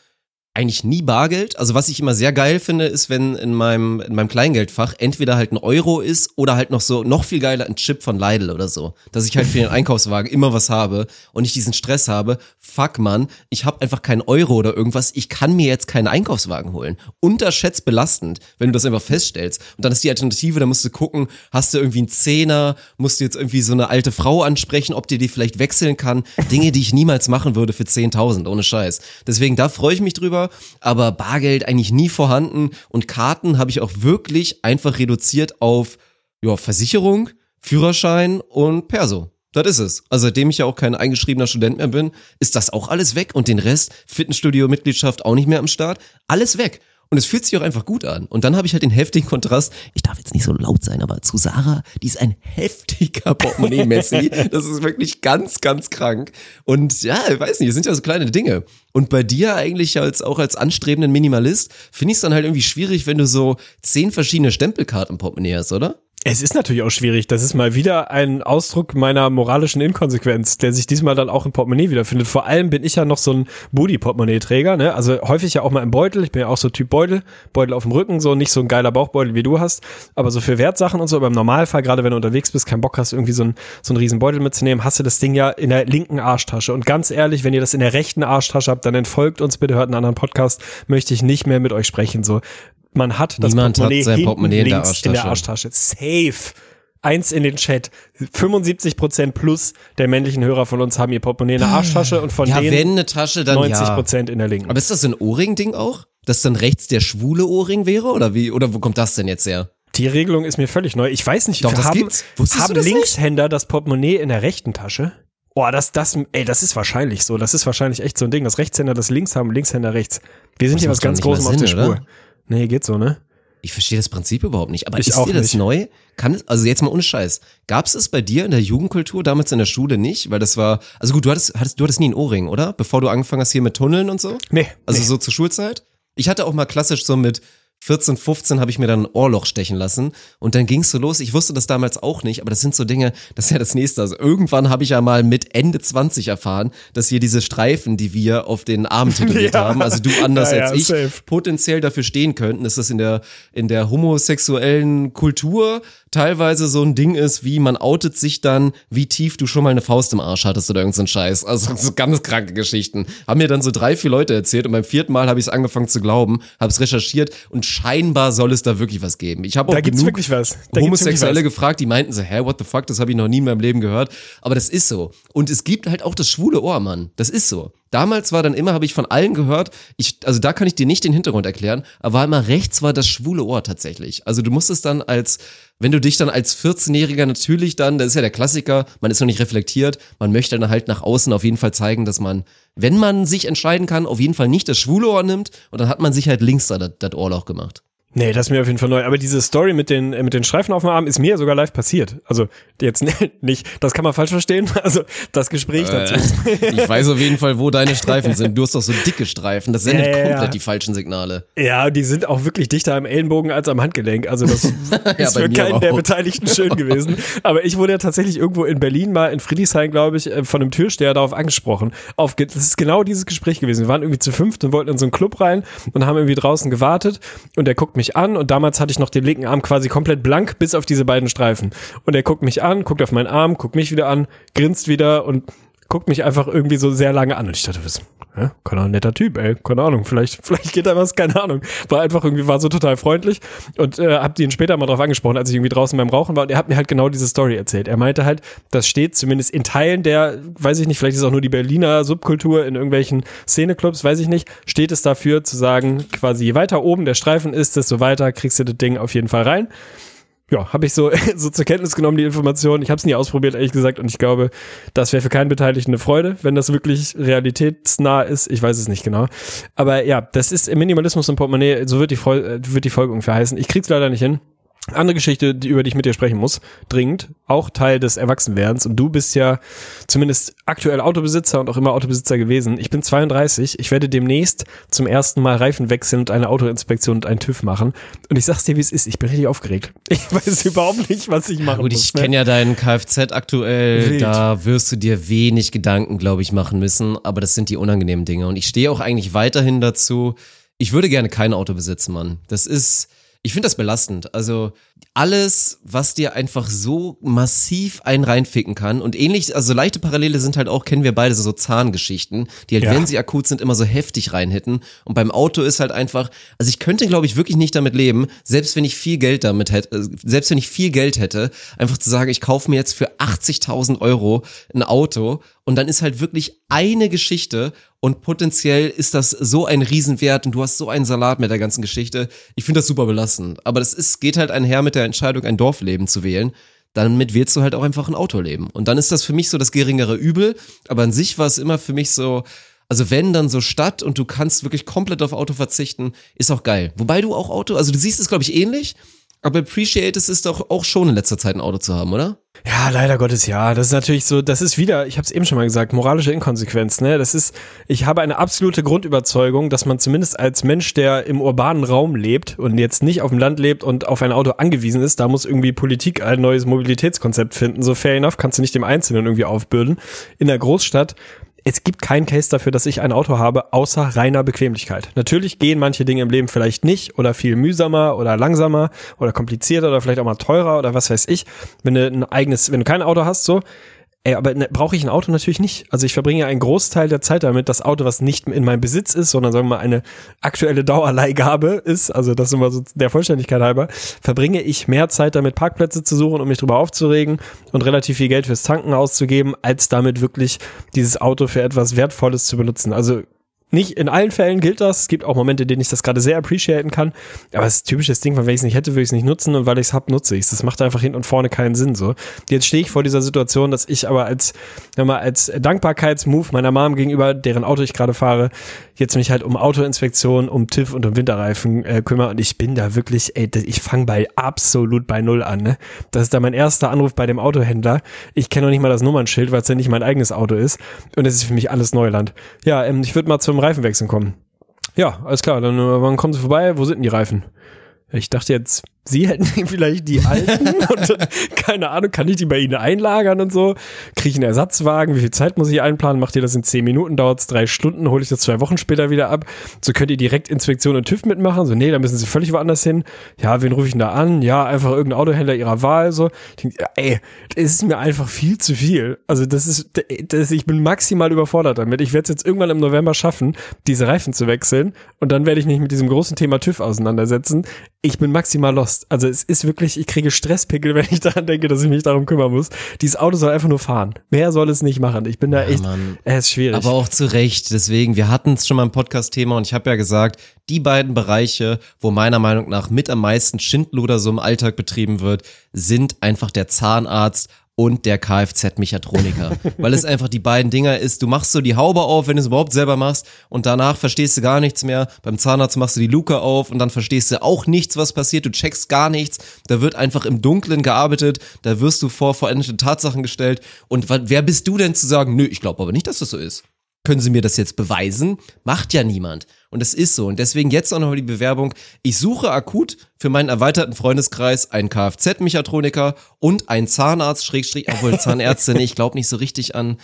eigentlich nie Bargeld. Also was ich immer sehr geil finde, ist, wenn in meinem, in meinem Kleingeldfach entweder halt ein Euro ist oder halt noch so, noch viel geiler ein Chip von Lidl oder so. Dass ich halt für den Einkaufswagen immer was habe und nicht diesen Stress habe. Fuck man, ich habe einfach keinen Euro oder irgendwas. Ich kann mir jetzt keinen Einkaufswagen holen. Unterschätzt belastend, wenn du das einfach feststellst. Und dann ist die Alternative, da musst du gucken, hast du irgendwie einen Zehner, musst du jetzt irgendwie so eine alte Frau ansprechen, ob die die vielleicht wechseln kann. Dinge, die ich niemals machen würde für 10.000, ohne Scheiß. Deswegen, da freue ich mich drüber, aber Bargeld eigentlich nie vorhanden und Karten habe ich auch wirklich einfach reduziert auf ja, Versicherung, Führerschein und Perso. Das ist es. Also seitdem ich ja auch kein eingeschriebener Student mehr bin, ist das auch alles weg und den Rest, Fitnessstudio-Mitgliedschaft auch nicht mehr am Start, alles weg. Und es fühlt sich auch einfach gut an. Und dann habe ich halt den heftigen Kontrast. Ich darf jetzt nicht so laut sein, aber zu Sarah, die ist ein heftiger Portemonnaie-Messi. [LAUGHS] Das ist wirklich ganz, ganz krank. Und ja, ich weiß nicht, es sind ja so kleine Dinge. Und bei dir eigentlich als auch als anstrebenden Minimalist finde ich es dann halt irgendwie schwierig, wenn du so zehn verschiedene Stempelkarten im Portemonnaie hast, oder? Es ist natürlich auch schwierig. Das ist mal wieder ein Ausdruck meiner moralischen Inkonsequenz, der sich diesmal dann auch im Portemonnaie wiederfindet. Vor allem bin ich ja noch so ein Booty-Portemonnaie-Träger, ne? Also häufig ja auch mal im Beutel. Ich bin ja auch so Typ Beutel, Beutel auf dem Rücken, so nicht so ein geiler Bauchbeutel wie du hast, aber so für Wertsachen und so. Aber im Normalfall, gerade wenn du unterwegs bist, keinen Bock hast, irgendwie so ein so einen riesen Beutel mitzunehmen, hast du das Ding ja in der linken Arschtasche. Und ganz ehrlich, wenn ihr das in der rechten Arschtasche habt, dann entfolgt uns bitte, hört einen anderen Podcast, möchte ich nicht mehr mit euch sprechen. So, man hat das Niemand Portemonnaie, hat sein Portemonnaie in der in der Arschtasche. Safe. Eins in den Chat. 75 Prozent plus der männlichen Hörer von uns haben ihr Portemonnaie in der Arschtasche und von Ja, denen wenn eine Tasche, dann 90 ja. Prozent in der linken. Aber ist das ein Ohrring-Ding auch? Dass dann rechts der schwule Ohrring wäre? Oder wie? Oder wo kommt das denn jetzt her? Die Regelung ist mir völlig neu. Ich weiß nicht, Doch, das haben, haben das nicht? Linkshänder das Portemonnaie in der rechten Tasche? Boah, das, das, ey, das ist wahrscheinlich so. Das ist wahrscheinlich echt so ein Ding, dass Rechtshänder das links haben, Linkshänder rechts. Wir sind Das hier was ganz nicht mal auf der Spur. oder? Nee, geht so, ne? Ich verstehe das Prinzip überhaupt nicht. Aber Ich ist dir das nicht. neu? Kann es, also jetzt mal ohne Scheiß. Gab es es bei dir in der Jugendkultur damals in der Schule nicht? Weil das war, also gut, du hattest, hattest, du hattest nie einen Ohrring, oder? Bevor du angefangen hast hier mit Tunneln und so? Nee. Also nee. so zur Schulzeit? Ich hatte auch mal klassisch so mit 14, 15 habe ich mir dann ein Ohrloch stechen lassen und dann ging's so los. Ich wusste das damals auch nicht, aber das sind so Dinge, das ist ja das nächste. Also irgendwann habe ich ja mal mit Ende 20 erfahren, dass hier diese Streifen, die wir auf den Armen [LAUGHS] tätowiert Ja. haben, also du anders Ja, ja, als ich, safe. potenziell dafür stehen könnten, dass das in der, in der homosexuellen Kultur teilweise so ein Ding ist, wie man outet sich dann, wie tief du schon mal eine Faust im Arsch hattest oder irgend so ein Scheiß. Also [LAUGHS] so ganz kranke Geschichten. Haben mir dann so drei, vier Leute erzählt und beim vierten Mal habe ich es angefangen zu glauben, habe es recherchiert und scheinbar soll es da wirklich was geben. Ich habe auch Da gibt's genug wirklich was. Da wirklich Homosexuelle was. gefragt, die meinten so, hä, what the fuck, das habe ich noch nie in meinem Leben gehört. Aber das ist so. Und es gibt halt auch das schwule Ohr, Mann. Das ist so. Damals war dann immer, habe ich von allen gehört, ich, also da kann ich dir nicht den Hintergrund erklären, aber war immer rechts war das schwule Ohr tatsächlich. Also du musstest dann als, wenn du dich dann als 14-Jähriger natürlich dann, das ist ja der Klassiker, man ist noch nicht reflektiert, man möchte dann halt nach außen auf jeden Fall zeigen, dass man, wenn man sich entscheiden kann, auf jeden Fall nicht das schwule Ohr nimmt und dann hat man sich halt links da das, Ohrloch gemacht. Nee, das ist mir auf jeden Fall neu. Aber diese Story mit den, äh, mit den Streifen auf dem Arm ist mir sogar live passiert. Also jetzt [LAUGHS] nicht, das kann man falsch verstehen. [LAUGHS] Also das Gespräch dazu. [LAUGHS] Ich weiß auf jeden Fall, wo deine Streifen sind. Du hast doch so dicke Streifen. Das sendet Ja, ja, komplett ja. die falschen Signale. Ja, die sind auch wirklich dichter am Ellenbogen als am Handgelenk. Also das ist für keinen aber der auch. Beteiligten schön gewesen. Aber ich wurde ja tatsächlich irgendwo in Berlin mal, in Friedrichshain, glaube ich, äh, von einem Türsteher darauf angesprochen. Auf, das ist genau dieses Gespräch gewesen. Wir waren irgendwie zu fünft und wollten in so einen Club rein und haben irgendwie draußen gewartet. Und der guckt mich an und damals hatte ich noch den linken Arm quasi komplett blank bis auf diese beiden Streifen. Und er guckt mich an, guckt auf meinen Arm, guckt mich wieder an, grinst wieder und guckt mich einfach irgendwie so sehr lange an. Und ich dachte, was, ja, keine Ahnung, netter Typ, ey, keine Ahnung, vielleicht, [LAUGHS] vielleicht geht da was, keine Ahnung. War einfach irgendwie, war so total freundlich und äh, hab ihn später mal drauf angesprochen, als ich irgendwie draußen beim Rauchen war und er hat mir halt genau diese Story erzählt. Er meinte halt, das steht zumindest in Teilen der, weiß ich nicht, vielleicht ist auch nur die Berliner Subkultur in irgendwelchen Szeneclubs, weiß ich nicht, steht es dafür zu sagen, quasi je weiter oben der Streifen ist, desto weiter kriegst du das Ding auf jeden Fall rein ja, habe ich so, [LAUGHS] so zur Kenntnis genommen, die Information. Ich habe es nie ausprobiert, ehrlich gesagt. Und ich glaube, das wäre für keinen Beteiligten eine Freude, wenn das wirklich realitätsnah ist. Ich weiß es nicht genau. Aber ja, das ist im Minimalismus im Portemonnaie, so wird die, Fol äh, wird die Folge ungefähr heißen. Ich krieg's leider nicht hin. Andere Geschichte, die, über die ich mit dir sprechen muss, dringend, auch Teil des Erwachsenwerdens. Und du bist ja zumindest aktuell Autobesitzer und auch immer Autobesitzer gewesen. Ich bin 32. Ich werde demnächst zum ersten Mal Reifen wechseln und eine Autoinspektion und einen TÜV machen. Und ich sag's dir, wie es ist. Ich bin richtig aufgeregt. [LAUGHS] Ich weiß überhaupt nicht, was ich machen Gut, muss. ich ne? kenne ja deinen Kfz aktuell. Wild. Da wirst du dir wenig Gedanken, glaube ich, machen müssen. Aber das sind die unangenehmen Dinge. Und ich stehe auch eigentlich weiterhin dazu. Ich würde gerne kein Auto besitzen, Mann. Das ist, ich finde das belastend. Also alles, was dir einfach so massiv einen reinficken kann und ähnlich, also leichte Parallele sind halt auch, kennen wir beide, so Zahngeschichten, die halt, Ja. wenn sie akut sind, immer so heftig reinhitten. Und beim Auto ist halt einfach, also ich könnte, glaube ich, wirklich nicht damit leben, selbst wenn ich viel Geld damit hätte, äh, selbst wenn ich viel Geld hätte, einfach zu sagen, ich kaufe mir jetzt für 80.000 Euro ein Auto und dann ist halt wirklich eine Geschichte und potenziell ist das so ein Riesenwert und du hast so einen Salat mit der ganzen Geschichte. Ich finde das super belastend. Aber das ist, geht halt einher mit der Entscheidung, ein Dorfleben zu wählen. Damit wählst du halt auch einfach ein Autoleben. Und dann ist das für mich so das geringere Übel. Aber an sich war es immer für mich so, also wenn dann so Stadt und du kannst wirklich komplett auf Auto verzichten, ist auch geil. Wobei du auch Auto, also du siehst es glaube ich ähnlich, aber Appreciate es ist doch auch schon in letzter Zeit ein Auto zu haben, oder? Ja, leider Gottes ja. Das ist natürlich so, das ist wieder, ich habe es eben schon mal gesagt, moralische Inkonsequenz. Ne? Das ist, ich habe eine absolute Grundüberzeugung, dass man zumindest als Mensch, der im urbanen Raum lebt und jetzt nicht auf dem Land lebt und auf ein Auto angewiesen ist, da muss irgendwie Politik ein neues Mobilitätskonzept finden. So fair enough kannst du nicht dem Einzelnen irgendwie aufbürden. In der Großstadt es gibt keinen Case dafür, dass ich ein Auto habe, außer reiner Bequemlichkeit. Natürlich gehen manche Dinge im Leben vielleicht nicht oder viel mühsamer oder langsamer oder komplizierter oder vielleicht auch mal teurer oder was weiß ich. Wenn du ein eigenes, wenn du kein Auto hast, so, Ey, aber ne, brauche ich ein Auto natürlich nicht. Also ich verbringe einen Großteil der Zeit damit, das Auto, was nicht in meinem Besitz ist, sondern sagen wir mal eine aktuelle Dauerleihgabe ist, also das immer so der Vollständigkeit halber, verbringe ich mehr Zeit damit, Parkplätze zu suchen, um mich drüber aufzuregen und relativ viel Geld fürs Tanken auszugeben, als damit wirklich dieses Auto für etwas Wertvolles zu benutzen. Also nicht in allen Fällen gilt das. Es gibt auch Momente, in denen ich das gerade sehr appreciaten kann. Aber es ist typisches Ding, weil wenn ich es nicht hätte, würde ich es nicht nutzen und weil ich es habe, nutze ich es. Das macht einfach hinten und vorne keinen Sinn so. Jetzt stehe ich vor dieser Situation, dass ich aber als, mal, als Dankbarkeitsmove meiner Mom gegenüber, deren Auto ich gerade fahre, jetzt mich halt um Autoinspektion, um TÜV und um Winterreifen äh, kümmere. Und ich bin da wirklich, ey, ich fange bei absolut bei Null an. Ne? Das ist da mein erster Anruf bei dem Autohändler. Ich kenne noch nicht mal das Nummernschild, weil es ja nicht mein eigenes Auto ist. Und es ist für mich alles Neuland. Ja, ähm, ich würde mal zum Reifenwechseln kommen. Ja, alles klar. Dann äh, wann kommen Sie vorbei? Wo sind denn die Reifen? Ich dachte jetzt, Sie hätten [LAUGHS] vielleicht die alten [LAUGHS] und keine Ahnung, kann ich die bei Ihnen einlagern und so? Kriege ich einen Ersatzwagen? Wie viel Zeit muss ich einplanen? Macht ihr das in zehn Minuten? Dauert es drei Stunden? Hole ich das zwei Wochen später wieder ab? So könnt ihr direkt Inspektion und TÜV mitmachen? So, nee, da müssen Sie völlig woanders hin. Ja, wen rufe ich denn da an? Ja, einfach irgendein Autohändler Ihrer Wahl. So, ich denk, ey, das ist mir einfach viel zu viel. Also das ist, das, ich bin maximal überfordert damit. Ich werde es jetzt irgendwann im November schaffen, diese Reifen zu wechseln und dann werde ich mich mit diesem großen Thema TÜV auseinandersetzen. Ich bin maximal lost. Also es ist wirklich, ich kriege Stresspickel, [LAUGHS] wenn ich daran denke, dass ich mich darum kümmern muss. Dieses Auto soll einfach nur fahren. Mehr soll es nicht machen. Ich bin da ja, echt, es ist schwierig. Aber auch zu Recht. Deswegen, wir hatten es schon mal im Podcast-Thema und ich habe ja gesagt, die beiden Bereiche, wo meiner Meinung nach mit am meisten Schindluder so im Alltag betrieben wird, sind einfach der Zahnarzt und der Kfz-Mechatroniker. [LAUGHS] Weil es einfach die beiden Dinger ist, du machst so die Haube auf, wenn du es überhaupt selber machst und danach verstehst du gar nichts mehr. Beim Zahnarzt machst du die Luke auf und dann verstehst du auch nichts, was passiert, du checkst gar nichts. Da wird einfach im Dunkeln gearbeitet, da wirst du vor vollendete Tatsachen gestellt und wer bist du denn zu sagen, nö, ich glaube aber nicht, dass das so ist. Können Sie mir das jetzt beweisen? Macht ja niemand. Und es ist so. Und deswegen jetzt auch noch die Bewerbung. Ich suche akut für meinen erweiterten Freundeskreis einen Kfz-Mechatroniker und einen Zahnarzt, Schrägstrich, obwohl [LAUGHS] Zahnärzte, ich glaube nicht so richtig an,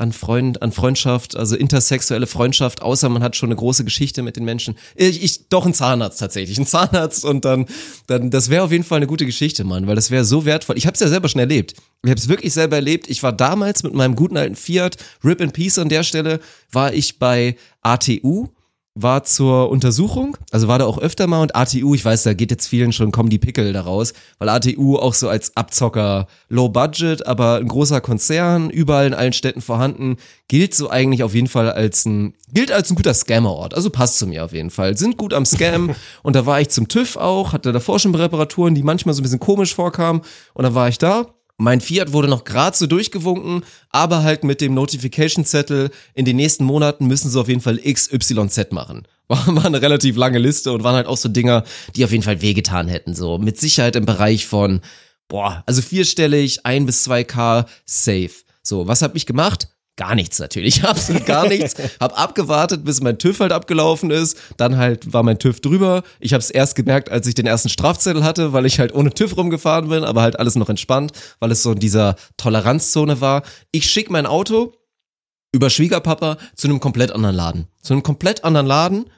an Freund, an Freundschaft, also intersexuelle Freundschaft, außer man hat schon eine große Geschichte mit den Menschen. Ich, ich doch ein Zahnarzt tatsächlich, ein Zahnarzt und dann, dann, das wäre auf jeden Fall eine gute Geschichte, Mann, weil das wäre so wertvoll. Ich habe es ja selber schon erlebt. Ich habe es wirklich selber erlebt. Ich war damals mit meinem guten alten Fiat, Rip in Peace an der Stelle, war ich bei ATU war zur Untersuchung, also war da auch öfter mal und ATU, ich weiß, da geht jetzt vielen schon, kommen die Pickel daraus, weil ATU auch so als Abzocker, Low Budget, aber ein großer Konzern, überall in allen Städten vorhanden, gilt so eigentlich auf jeden Fall als ein, gilt als ein guter Scammerort, also passt zu mir auf jeden Fall, sind gut am Scam. [LAUGHS] Und da war ich zum TÜV auch, hatte davor schon Reparaturen, die manchmal so ein bisschen komisch vorkamen. Und dann war ich da mein Fiat wurde noch gerade so durchgewunken, aber halt mit dem Notification-Zettel, in den nächsten Monaten müssen sie auf jeden Fall XYZ machen. [LAUGHS] War, war eine relativ lange Liste und waren halt auch so Dinger, die auf jeden Fall wehgetan hätten. So mit Sicherheit im Bereich von, boah, also vierstellig, ein bis zwei K safe. So, was hab ich gemacht? Gar nichts natürlich, [LAUGHS] absolut gar nichts. Hab abgewartet, bis mein TÜV halt abgelaufen ist. Dann halt war mein TÜV drüber. Ich habe es erst gemerkt, als ich den ersten Strafzettel hatte, weil ich halt ohne TÜV rumgefahren bin, aber halt alles noch entspannt, weil es so in dieser Toleranzzone war. Ich schick mein Auto über Schwiegerpapa zu einem komplett anderen Laden. Zu einem komplett anderen Laden.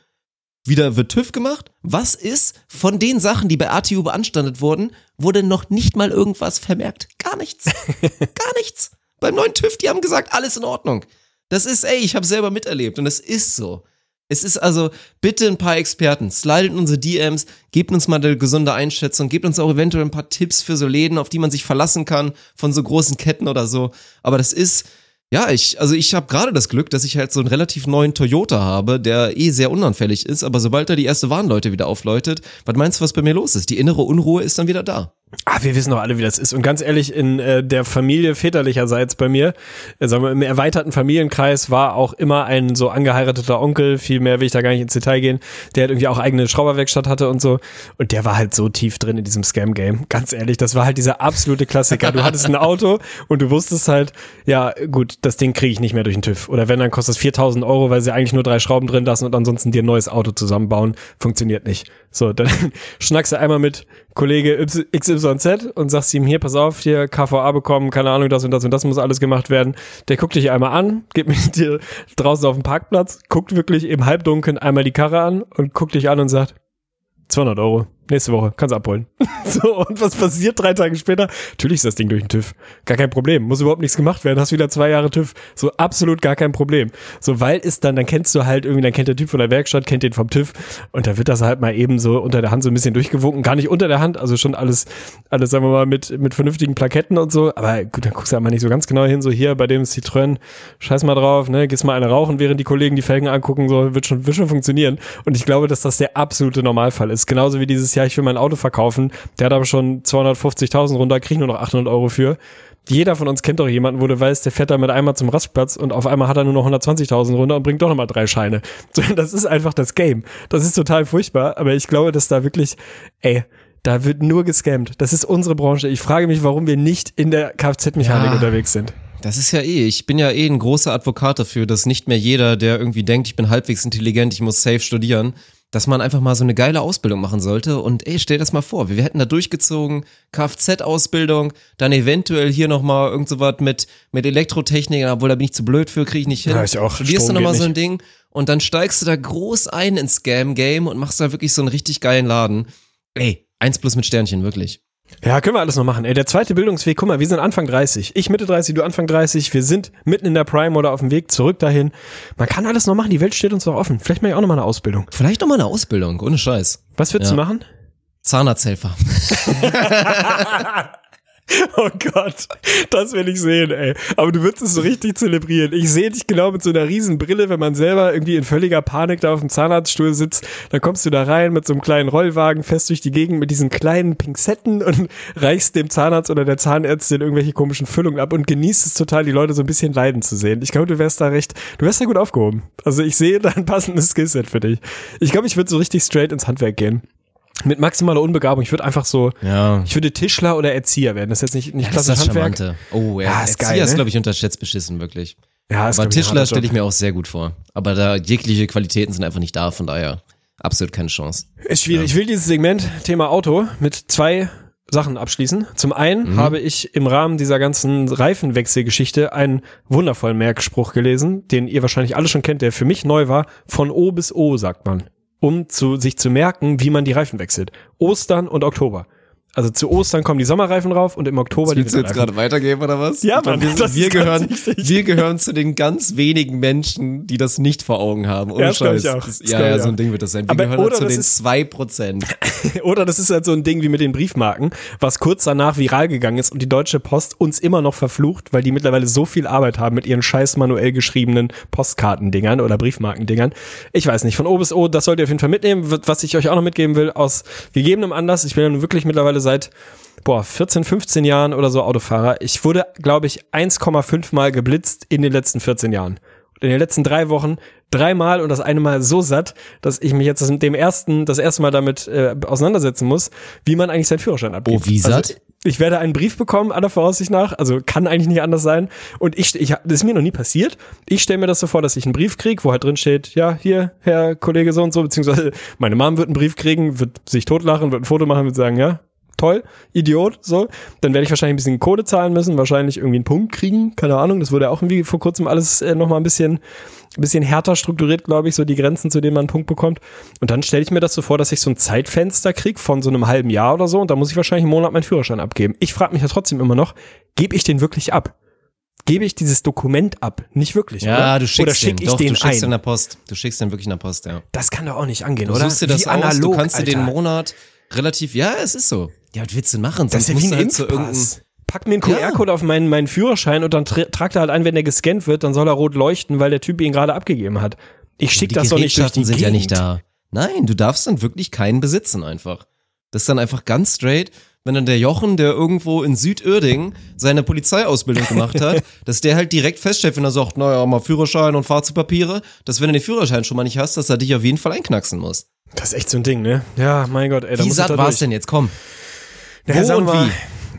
Wieder wird TÜV gemacht. Was ist von den Sachen, die bei ATU beanstandet wurden, wurde noch nicht mal irgendwas vermerkt? Gar nichts. [LAUGHS] Gar nichts. Beim neuen TÜV, die haben gesagt, alles in Ordnung. Das ist, ey, ich habe selber miterlebt und es ist so. Es ist also bitte ein paar Experten, slidet unsere DMs, gebt uns mal eine gesunde Einschätzung, gebt uns auch eventuell ein paar Tipps für so Läden, auf die man sich verlassen kann, von so großen Ketten oder so. Aber das ist, Ja, ich, also ich habe gerade das Glück, dass ich halt so einen relativ neuen Toyota habe, der eh sehr unanfällig ist, aber sobald er die erste Warnleute wieder aufläutet, was meinst du, was bei mir los ist? Die innere Unruhe ist dann wieder da. Ah, wir wissen doch alle, wie das ist. Und ganz ehrlich, in äh, der Familie väterlicherseits bei mir, äh, sagen wir, im erweiterten Familienkreis war auch immer ein so angeheirateter Onkel, viel mehr will ich da gar nicht ins Detail gehen, der halt irgendwie auch eigene Schrauberwerkstatt hatte und so. Und der war halt so tief drin in diesem Scam-Game. Ganz ehrlich, das war halt dieser absolute Klassiker. Du hattest ein Auto und du wusstest halt, ja gut, das Ding kriege ich nicht mehr durch den TÜV. Oder wenn, dann kostet es 4000 Euro, weil sie eigentlich nur drei Schrauben drin lassen und ansonsten dir ein neues Auto zusammenbauen. Funktioniert nicht. So, dann [LAUGHS] schnackst du einmal mit Kollege XYZ und sagst ihm hier, pass auf, hier KVA bekommen, keine Ahnung, das und das und das muss alles gemacht werden. Der guckt dich einmal an, geht mit [LAUGHS] dir draußen auf dem Parkplatz, guckt wirklich im Halbdunkeln einmal die Karre an und guckt dich an und sagt, 200 Euro. Nächste Woche, kannst abholen. [LAUGHS] so, und was passiert drei Tage später? Natürlich ist das Ding durch den TÜV. Gar kein Problem. Muss überhaupt nichts gemacht werden. Hast wieder zwei Jahre TÜV. So, absolut gar kein Problem. So, weil ist dann, dann kennst du halt irgendwie, dann kennt der Typ von der Werkstatt, kennt den vom TÜV. Und da wird das halt mal eben so unter der Hand so ein bisschen durchgewunken. Gar nicht unter der Hand, also schon alles, alles, sagen wir mal, mit, mit vernünftigen Plaketten und so. Aber gut, dann guckst du halt mal nicht so ganz genau hin. So, hier bei dem Citroën, scheiß mal drauf, ne, gehst mal eine rauchen, während die Kollegen die Felgen angucken. So, wird schon, wird schon funktionieren. Und ich glaube, dass das der absolute Normalfall ist. Genauso wie dieses Jahr, ich will mein Auto verkaufen kaufen. Der hat aber schon 250.000 runter, kriegt nur noch 800 Euro für. Jeder von uns kennt doch jemanden, wo du weißt, der fährt da mit einmal zum Rastplatz und auf einmal hat er nur noch 120.000 runter und bringt doch nochmal drei Scheine. [LAUGHS] Das ist einfach das Game. Das ist total furchtbar, aber ich glaube, dass da wirklich, ey, da wird nur gescammt. Das ist unsere Branche. Ich frage mich, warum wir nicht in der Kfz-Mechanik Ja. unterwegs sind. Das ist ja eh, ich bin ja eh ein großer Advokat dafür, dass nicht mehr jeder, der irgendwie denkt, ich bin halbwegs intelligent, ich muss safe studieren, dass man einfach mal so eine geile Ausbildung machen sollte. Und ey, stell das mal vor, wir hätten da durchgezogen, Kfz-Ausbildung, dann eventuell hier nochmal irgend so was mit, mit Elektrotechnik, obwohl da bin ich zu blöd für, kriege ich nicht hin. Ja, ich auch. Studierst Strom du nochmal so ein Ding und dann steigst du da groß ein ins Scam-Game und machst da wirklich so einen richtig geilen Laden. Ey, eins plus mit Sternchen, wirklich. Ja, können wir alles noch machen. Ey, der zweite Bildungsweg, guck mal, wir sind Anfang 30. Ich Mitte 30, du Anfang 30. Wir sind mitten in der Prime oder auf dem Weg zurück dahin. Man kann alles noch machen, die Welt steht uns doch offen. Vielleicht mache ich auch noch mal eine Ausbildung. Vielleicht nochmal eine Ausbildung, ohne Scheiß. Was würdest Ja. du machen? Zahnarzthelfer. [LAUGHS] [LAUGHS] [LAUGHS] Oh Gott, das will ich sehen, ey. Aber du würdest es so richtig zelebrieren. Ich sehe dich genau mit so einer riesen Brille, wenn man selber irgendwie in völliger Panik da auf dem Zahnarztstuhl sitzt. Dann kommst du da rein mit so einem kleinen Rollwagen fest durch die Gegend mit diesen kleinen Pinzetten und [LAUGHS] reichst dem Zahnarzt oder der Zahnärztin irgendwelche komischen Füllungen ab und genießt es total, die Leute so ein bisschen leiden zu sehen. Ich glaube, du wärst da recht, du wärst da gut aufgehoben. Also ich sehe da ein passendes Skillset für dich. Ich glaube, ich würde so richtig straight ins Handwerk gehen. Mit maximaler Unbegabung. Ich würde einfach so, Ja. ich würde Tischler oder Erzieher werden. Das ist jetzt nicht, nicht Ja, das ist klassisch das Handwerk. Charmante. Oh, ja. Ja, ist Erzieher geil, ist, ne? glaube ich, unterschätzt beschissen, wirklich. Ja, ist, Aber Tischler stelle ich mir auch sehr gut vor. Aber da jegliche Qualitäten sind einfach nicht da, von daher absolut keine Chance. Ist schwierig. Ich will dieses Segment Thema Auto mit zwei Sachen abschließen. Zum einen Mhm. habe ich im Rahmen dieser ganzen Reifenwechselgeschichte einen wundervollen Merkspruch gelesen, den ihr wahrscheinlich alle schon kennt, der für mich neu war. Von O bis O, sagt man. Um zu, sich zu merken, wie man die Reifen wechselt. Ostern und Oktober. Also zu Ostern kommen die Sommerreifen rauf und im Oktober die Willst du jetzt gerade weitergeben oder was? Ja, Mann, wir, das wir, gehören, wir gehören zu den ganz wenigen Menschen, die das nicht vor Augen haben. Ohne Ja, das glaub ich Scheiß. auch. Das, Das ja, ja, so ein. Ding wird das sein. Wir Aber- gehören oder zu den ist- zwei Prozent. [LAUGHS] Oder das ist halt so ein Ding wie mit den Briefmarken, was kurz danach viral gegangen ist und die Deutsche Post uns immer noch verflucht, weil die mittlerweile so viel Arbeit haben mit ihren scheiß manuell geschriebenen Postkartendingern oder Briefmarkendingern. Ich weiß nicht, von O bis O, das sollt ihr auf jeden Fall mitnehmen. Was ich euch auch noch mitgeben will, aus gegebenem Anlass, ich bin ja nun wirklich mittlerweile seit boah, 14, 15 Jahren oder so Autofahrer. Ich wurde, glaube ich, 1,5 Mal geblitzt in den letzten 14 Jahren. Und in den letzten drei Wochen dreimal und das eine Mal so satt, dass ich mich jetzt mit dem ersten, das erste Mal damit äh, auseinandersetzen muss, wie man eigentlich seinen Führerschein abgibt. Oh, wie satt? Also, ich werde einen Brief bekommen, aller Voraussicht nach. Also kann eigentlich nicht anders sein. Und ich, ich das ist mir noch nie passiert. Ich stelle mir das so vor, dass ich einen Brief krieg, wo halt drin steht, ja, hier, Herr Kollege so und so, beziehungsweise meine Mom wird einen Brief kriegen, wird sich totlachen, wird ein Foto machen, wird sagen, ja, toll, Idiot, so. Dann werde ich wahrscheinlich ein bisschen Kohle zahlen müssen, wahrscheinlich irgendwie einen Punkt kriegen, keine Ahnung. Das wurde auch irgendwie vor kurzem alles äh, nochmal ein bisschen, ein bisschen härter strukturiert, glaube ich, so die Grenzen, zu denen man einen Punkt bekommt. Und dann stelle ich mir das so vor, dass ich so ein Zeitfenster krieg von so einem halben Jahr oder so und da muss ich wahrscheinlich einen Monat meinen Führerschein abgeben. Ich frage mich ja trotzdem immer noch, gebe ich den wirklich ab? Gebe ich dieses Dokument ab? Nicht wirklich, Ja, oder? du schickst oder schick den. ich Doch, den du schickst den in ein? der Post. Du schickst den wirklich in der Post, ja. Das kann doch auch nicht angehen, Du oder? suchst dir das Wie aus, du analog, kannst dir den. Monat relativ, ja, es ist so. Ja, was willst du denn machen? Das ist Sonst ja wie ein halt Impfpass. Pack mir einen QR-Code auf meinen, meinen Führerschein und dann tra tragt er halt ein, wenn der gescannt wird, dann soll er rot leuchten, weil der Typ ihn gerade abgegeben hat. Ich schick die das doch nicht durch die sind ja nicht Gegend. da. Nein, du darfst dann wirklich keinen besitzen einfach. Das ist dann einfach ganz straight, wenn dann der Jochen, der irgendwo in Südörding seine Polizeiausbildung gemacht hat, [LAUGHS] dass der halt direkt feststellt, wenn er sagt, naja, mal Führerschein und Fahrzeugpapiere, dass wenn du den Führerschein schon mal nicht hast, dass er dich auf jeden Fall einknacksen muss. Das ist echt so ein Ding, ne? Ja, mein Gott, ey, da Wie satt da war durch. es denn jetzt? Komm. Ja, Wo und mal, wie?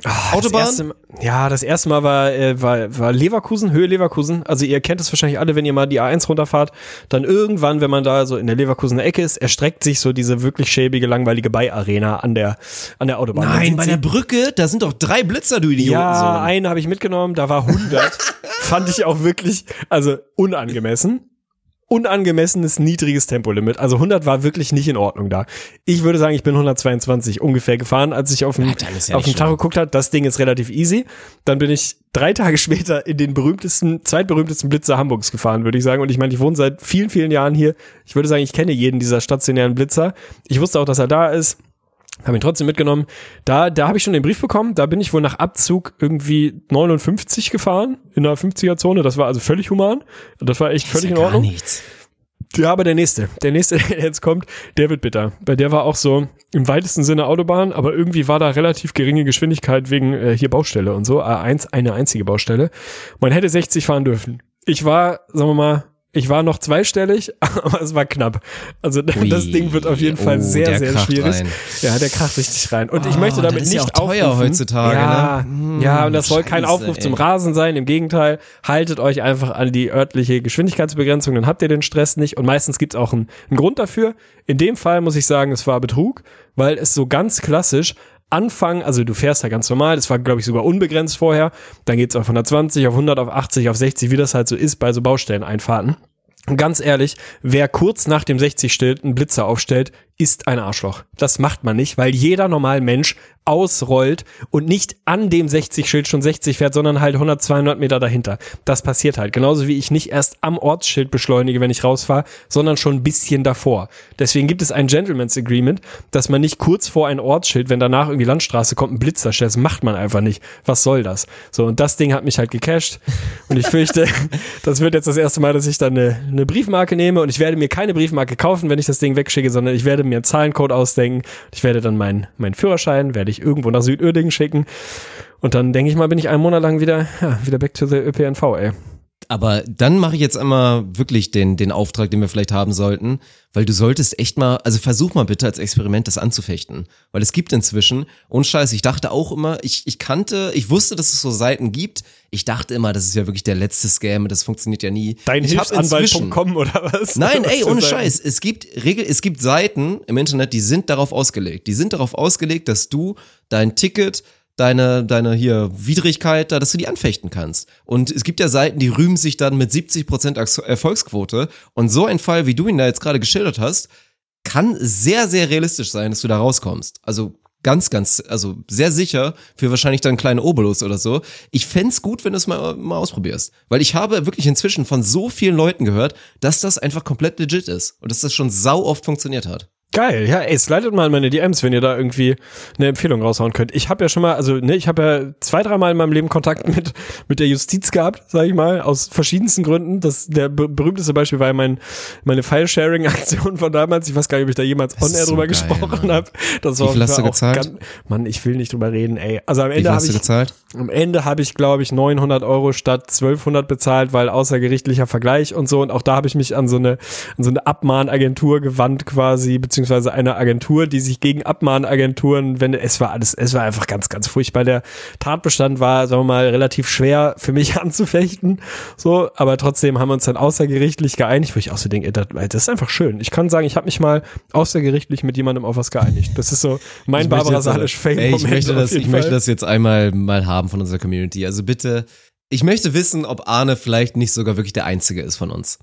ah, Autobahn? Das erste Mal, ja, das erste Mal war, äh, war, war Leverkusen, Höhe Leverkusen. Also ihr kennt es wahrscheinlich alle, wenn ihr mal die A1 runterfahrt. Dann irgendwann, wenn man da so in der Leverkusener Ecke ist, erstreckt sich so diese wirklich schäbige, langweilige Bay-Arena an der, an der Autobahn. Nein, bei der Brücke, da sind doch drei Blitzer, du Idioten. Ja, so. einen habe ich mitgenommen, da war 100. [LAUGHS] Fand ich auch wirklich, also unangemessen. Unangemessenes niedriges Tempolimit. Also 100 war wirklich nicht in Ordnung da. Ich würde sagen, ich bin 122 ungefähr gefahren, als ich auf dem, Ja, auf dem Tacho geguckt habe. Das Ding ist relativ easy. Dann bin ich drei Tage [LAUGHS] später in den berühmtesten, zweitberühmtesten Blitzer Hamburgs gefahren, würde ich sagen. Und ich meine, ich wohne seit vielen, vielen Jahren hier. Ich würde sagen, ich kenne jeden dieser stationären Blitzer. Ich wusste auch, dass er da ist. Habe ihn trotzdem mitgenommen. Da, da habe ich schon den Brief bekommen. Da bin ich wohl nach Abzug irgendwie 59 gefahren in der 50er-Zone. Das war also völlig human. Das war echt Das völlig ja in Ordnung. nichts. Ja, aber der nächste, der nächste, [LAUGHS] der jetzt kommt, der wird bitter. Bei der war auch so im weitesten Sinne Autobahn, aber irgendwie war da relativ geringe Geschwindigkeit wegen äh, hier Baustelle und so. A1, eine einzige Baustelle. Man hätte 60 fahren dürfen. Ich war, sagen wir mal, ich war noch zweistellig, [LAUGHS] aber es war knapp. Also [LAUGHS] Ui. das Ding wird auf jeden Fall Oh, sehr, sehr schwierig. rein. Ja, der kracht richtig rein. Und ich Oh, möchte damit das ist nicht ja auch teuer aufrufen. heutzutage, ja, ne? Hm, ja, und das soll kein scheiße, Aufruf zum ey. Rasen sein. Im Gegenteil, haltet euch einfach an die örtliche Geschwindigkeitsbegrenzung, dann habt ihr den Stress nicht. Und meistens gibt's auch einen, einen Grund dafür. In dem Fall muss ich sagen, es war Betrug, weil es so ganz klassisch Anfang, also du fährst ja ganz normal, das war glaube ich sogar unbegrenzt vorher, dann geht's auf 120, auf 100, auf 80, auf 60, wie das halt so ist bei so Baustelleneinfahrten. Und ganz ehrlich, wer kurz nach dem 60 stellt, einen Blitzer aufstellt, ist ein Arschloch. Das macht man nicht, weil jeder normal Mensch ausrollt und nicht an dem 60-Schild schon 60 fährt, sondern halt 100, 200 Meter dahinter. Das passiert halt. Genauso wie ich nicht erst am Ortsschild beschleunige, wenn ich rausfahre, sondern schon ein bisschen davor. Deswegen gibt es ein Gentleman's Agreement, dass man nicht kurz vor ein Ortsschild, wenn danach irgendwie Landstraße kommt, einen Blitzer stellt. Das macht man einfach nicht. Was soll das? So, und das Ding hat mich halt gecasht. Und ich fürchte, [LAUGHS] das wird jetzt das erste Mal, dass ich dann eine, eine Briefmarke nehme und ich werde mir keine Briefmarke kaufen, wenn ich das Ding wegschicke, sondern ich werde mir einen Zahlencode ausdenken. Ich werde dann meinen meinen Führerschein, werde ich irgendwo nach Südördingen schicken. Und dann denke ich mal, bin ich einen Monat lang wieder, ja, wieder back to the ÖPNV, ey. Aber dann mache ich jetzt einmal wirklich den, den Auftrag, den wir vielleicht haben sollten, weil du solltest echt mal, also versuch mal bitte als Experiment das anzufechten. Weil es gibt inzwischen, und scheiße, ich dachte auch immer, ich, ich kannte, ich wusste, dass es so Seiten gibt. Ich dachte immer, das ist ja wirklich der letzte Scam, das funktioniert ja nie. Dein Hilfsanwalt.com oder was? Nein, ey, ohne? Scheiß. Es gibt Regel, es gibt Seiten im Internet, die sind darauf ausgelegt. Die sind darauf ausgelegt, dass du dein Ticket, deine, deine hier Widrigkeit, da, dass du die anfechten kannst. Und es gibt ja Seiten, die rühmen sich dann mit 70% Erx- Erfolgsquote. Und so ein Fall, wie du ihn da jetzt gerade geschildert hast, kann sehr, sehr realistisch sein, dass du da rauskommst. Also ganz, ganz, also sehr sicher für wahrscheinlich dann kleine Obolus oder so. Ich fänd's gut, wenn du es mal, mal ausprobierst. Weil ich habe wirklich inzwischen von so vielen Leuten gehört, dass das einfach komplett legit ist. Und dass das schon sau oft funktioniert hat. Geil, ja, ey, slidet mal in meine DMs, wenn ihr da irgendwie eine Empfehlung raushauen könnt. Ich habe ja schon mal, also ne, ich habe ja zwei, dreimal in meinem Leben Kontakt mit mit der Justiz gehabt, sage ich mal, aus verschiedensten Gründen. Das der be berühmteste Beispiel war ja mein meine File-Sharing-Aktion von damals. Ich weiß gar nicht, ob ich da jemals on air so drüber geil, gesprochen habe. Das Wie viel hast du war auch gezahlt? ganz- Mann, ich will nicht drüber reden, ey. Also am Ende habe ich gezahlt? am Ende habe ich, glaube ich, 900 Euro statt 1200 bezahlt, weil außergerichtlicher Vergleich und so. Und auch da habe ich mich an so eine, an so eine Abmahnagentur gewandt quasi, beziehungsweise eine Agentur, die sich gegen Abmahnagenturen wendet. Es war alles, es war einfach ganz, ganz furchtbar. Der Tatbestand war, sagen wir mal, relativ schwer für mich [LAUGHS] anzufechten. So, aber trotzdem haben wir uns dann außergerichtlich geeinigt, wo ich auch so denke, das, ist einfach schön. Ich kann sagen, ich habe mich mal außergerichtlich mit jemandem auf was geeinigt. Das ist so mein Ich Barbara jetzt aber- Salisch Fame Ey, Moment. Ich möchte das, ich möchte das jetzt einmal mal haben von unserer Community. Also bitte, ich möchte wissen, ob Arne vielleicht nicht sogar wirklich der Einzige ist von uns.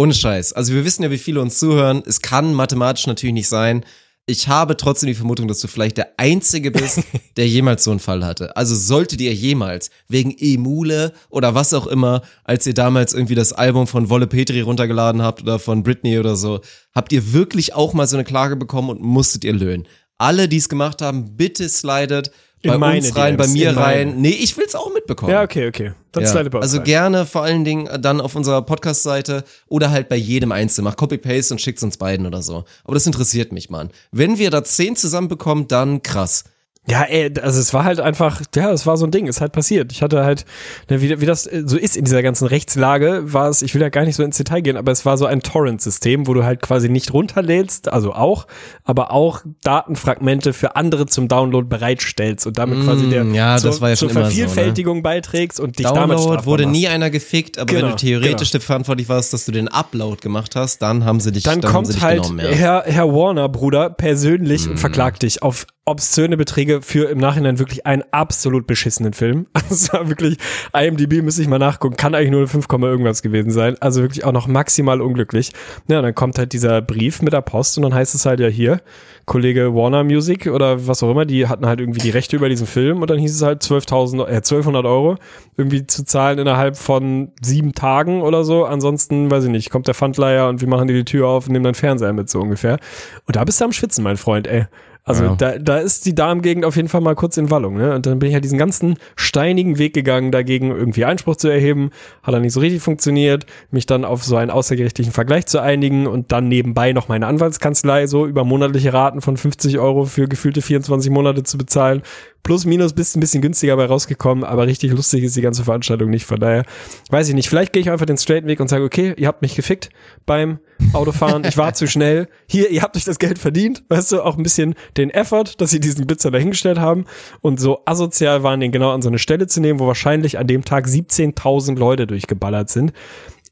Ohne Scheiß. Also wir wissen ja, wie viele uns zuhören. Es kann mathematisch natürlich nicht sein. Ich habe trotzdem die Vermutung, dass du vielleicht der Einzige bist, [LAUGHS] der jemals so einen Fall hatte. Also solltet ihr jemals wegen Emule oder was auch immer, als ihr damals irgendwie das Album von Wolle Petri runtergeladen habt oder von Britney oder so, habt ihr wirklich auch mal so eine Klage bekommen und musstet ihr löhnen. Alle, die es gemacht haben, bitte slidet In bei uns rein, DMs, bei mir meine. rein. Nee, ich will's auch mitbekommen. Ja, okay, okay. Dann Ja, slide also rein. gerne vor allen Dingen dann auf unserer Podcast-Seite oder halt bei jedem Einzelnen. Mach Copy-Paste und schickt's uns beiden oder so. Aber das interessiert mich, Mann. Wenn wir da zehn zusammenbekommen, dann krass. Ja, ey, also es war halt einfach, ja, es war so ein Ding, ist halt passiert. Ich hatte halt, ne, wie, wie das äh, so ist in dieser ganzen Rechtslage, war es, ich will ja gar nicht so ins Detail gehen, aber es war so ein Torrent-System, wo du halt quasi nicht runterlädst, also auch, aber auch Datenfragmente für andere zum Download bereitstellst und damit quasi der Mm, ja, das zur, war ja zur immer so, ne? Vervielfältigung beiträgst und dich damit Download wurde machst. nie einer gefickt, aber wenn Genau, du theoretisch genau. dafür verantwortlich warst, dass du den Upload gemacht hast, dann haben sie dich, dann, sie kommt dich halt genommen, ja. Herr, Herr Warner, Bruder, persönlich Mhm. und verklagt dich auf obszöne Beträge für im Nachhinein wirklich einen absolut beschissenen Film. [LAUGHS] Also wirklich, IMDb müsste ich mal nachgucken, kann eigentlich nur eine 5, irgendwas gewesen sein. Also wirklich auch noch maximal unglücklich. Ja, dann kommt halt dieser Brief mit der Post und dann heißt es halt ja hier, Kollege Warner Music oder was auch immer, die hatten halt irgendwie die Rechte über diesen Film und dann hieß es halt 12.000, äh, 1200 Euro irgendwie zu zahlen innerhalb von sieben Tagen oder so. Ansonsten, weiß ich nicht, kommt der Pfandleiher und wir machen dir die Tür auf und nehmen deinen Fernseher mit, so ungefähr. Und da bist du am Schwitzen, mein Freund, ey. Also Ja. da, da ist die Darmgegend auf jeden Fall mal kurz in Wallung. Ne? Und dann bin ich halt diesen ganzen steinigen Weg gegangen, dagegen irgendwie Einspruch zu erheben. Hat dann nicht so richtig funktioniert. Mich dann auf so einen außergerichtlichen Vergleich zu einigen und dann nebenbei noch meine Anwaltskanzlei so über monatliche Raten von 50 Euro für gefühlte 24 Monate zu bezahlen. Plus, minus, bist ein bisschen günstiger bei rausgekommen, aber richtig lustig ist die ganze Veranstaltung nicht. Von daher weiß ich nicht. Vielleicht gehe ich einfach den straighten Weg und sage, okay, ihr habt mich gefickt beim Autofahren. Ich war zu schnell. Hier, ihr habt euch das Geld verdient. Weißt du, auch ein bisschen den Effort, dass sie diesen Blitzer dahingestellt haben und so asozial waren, den genau an so eine Stelle zu nehmen, wo wahrscheinlich an dem Tag 17.000 Leute durchgeballert sind.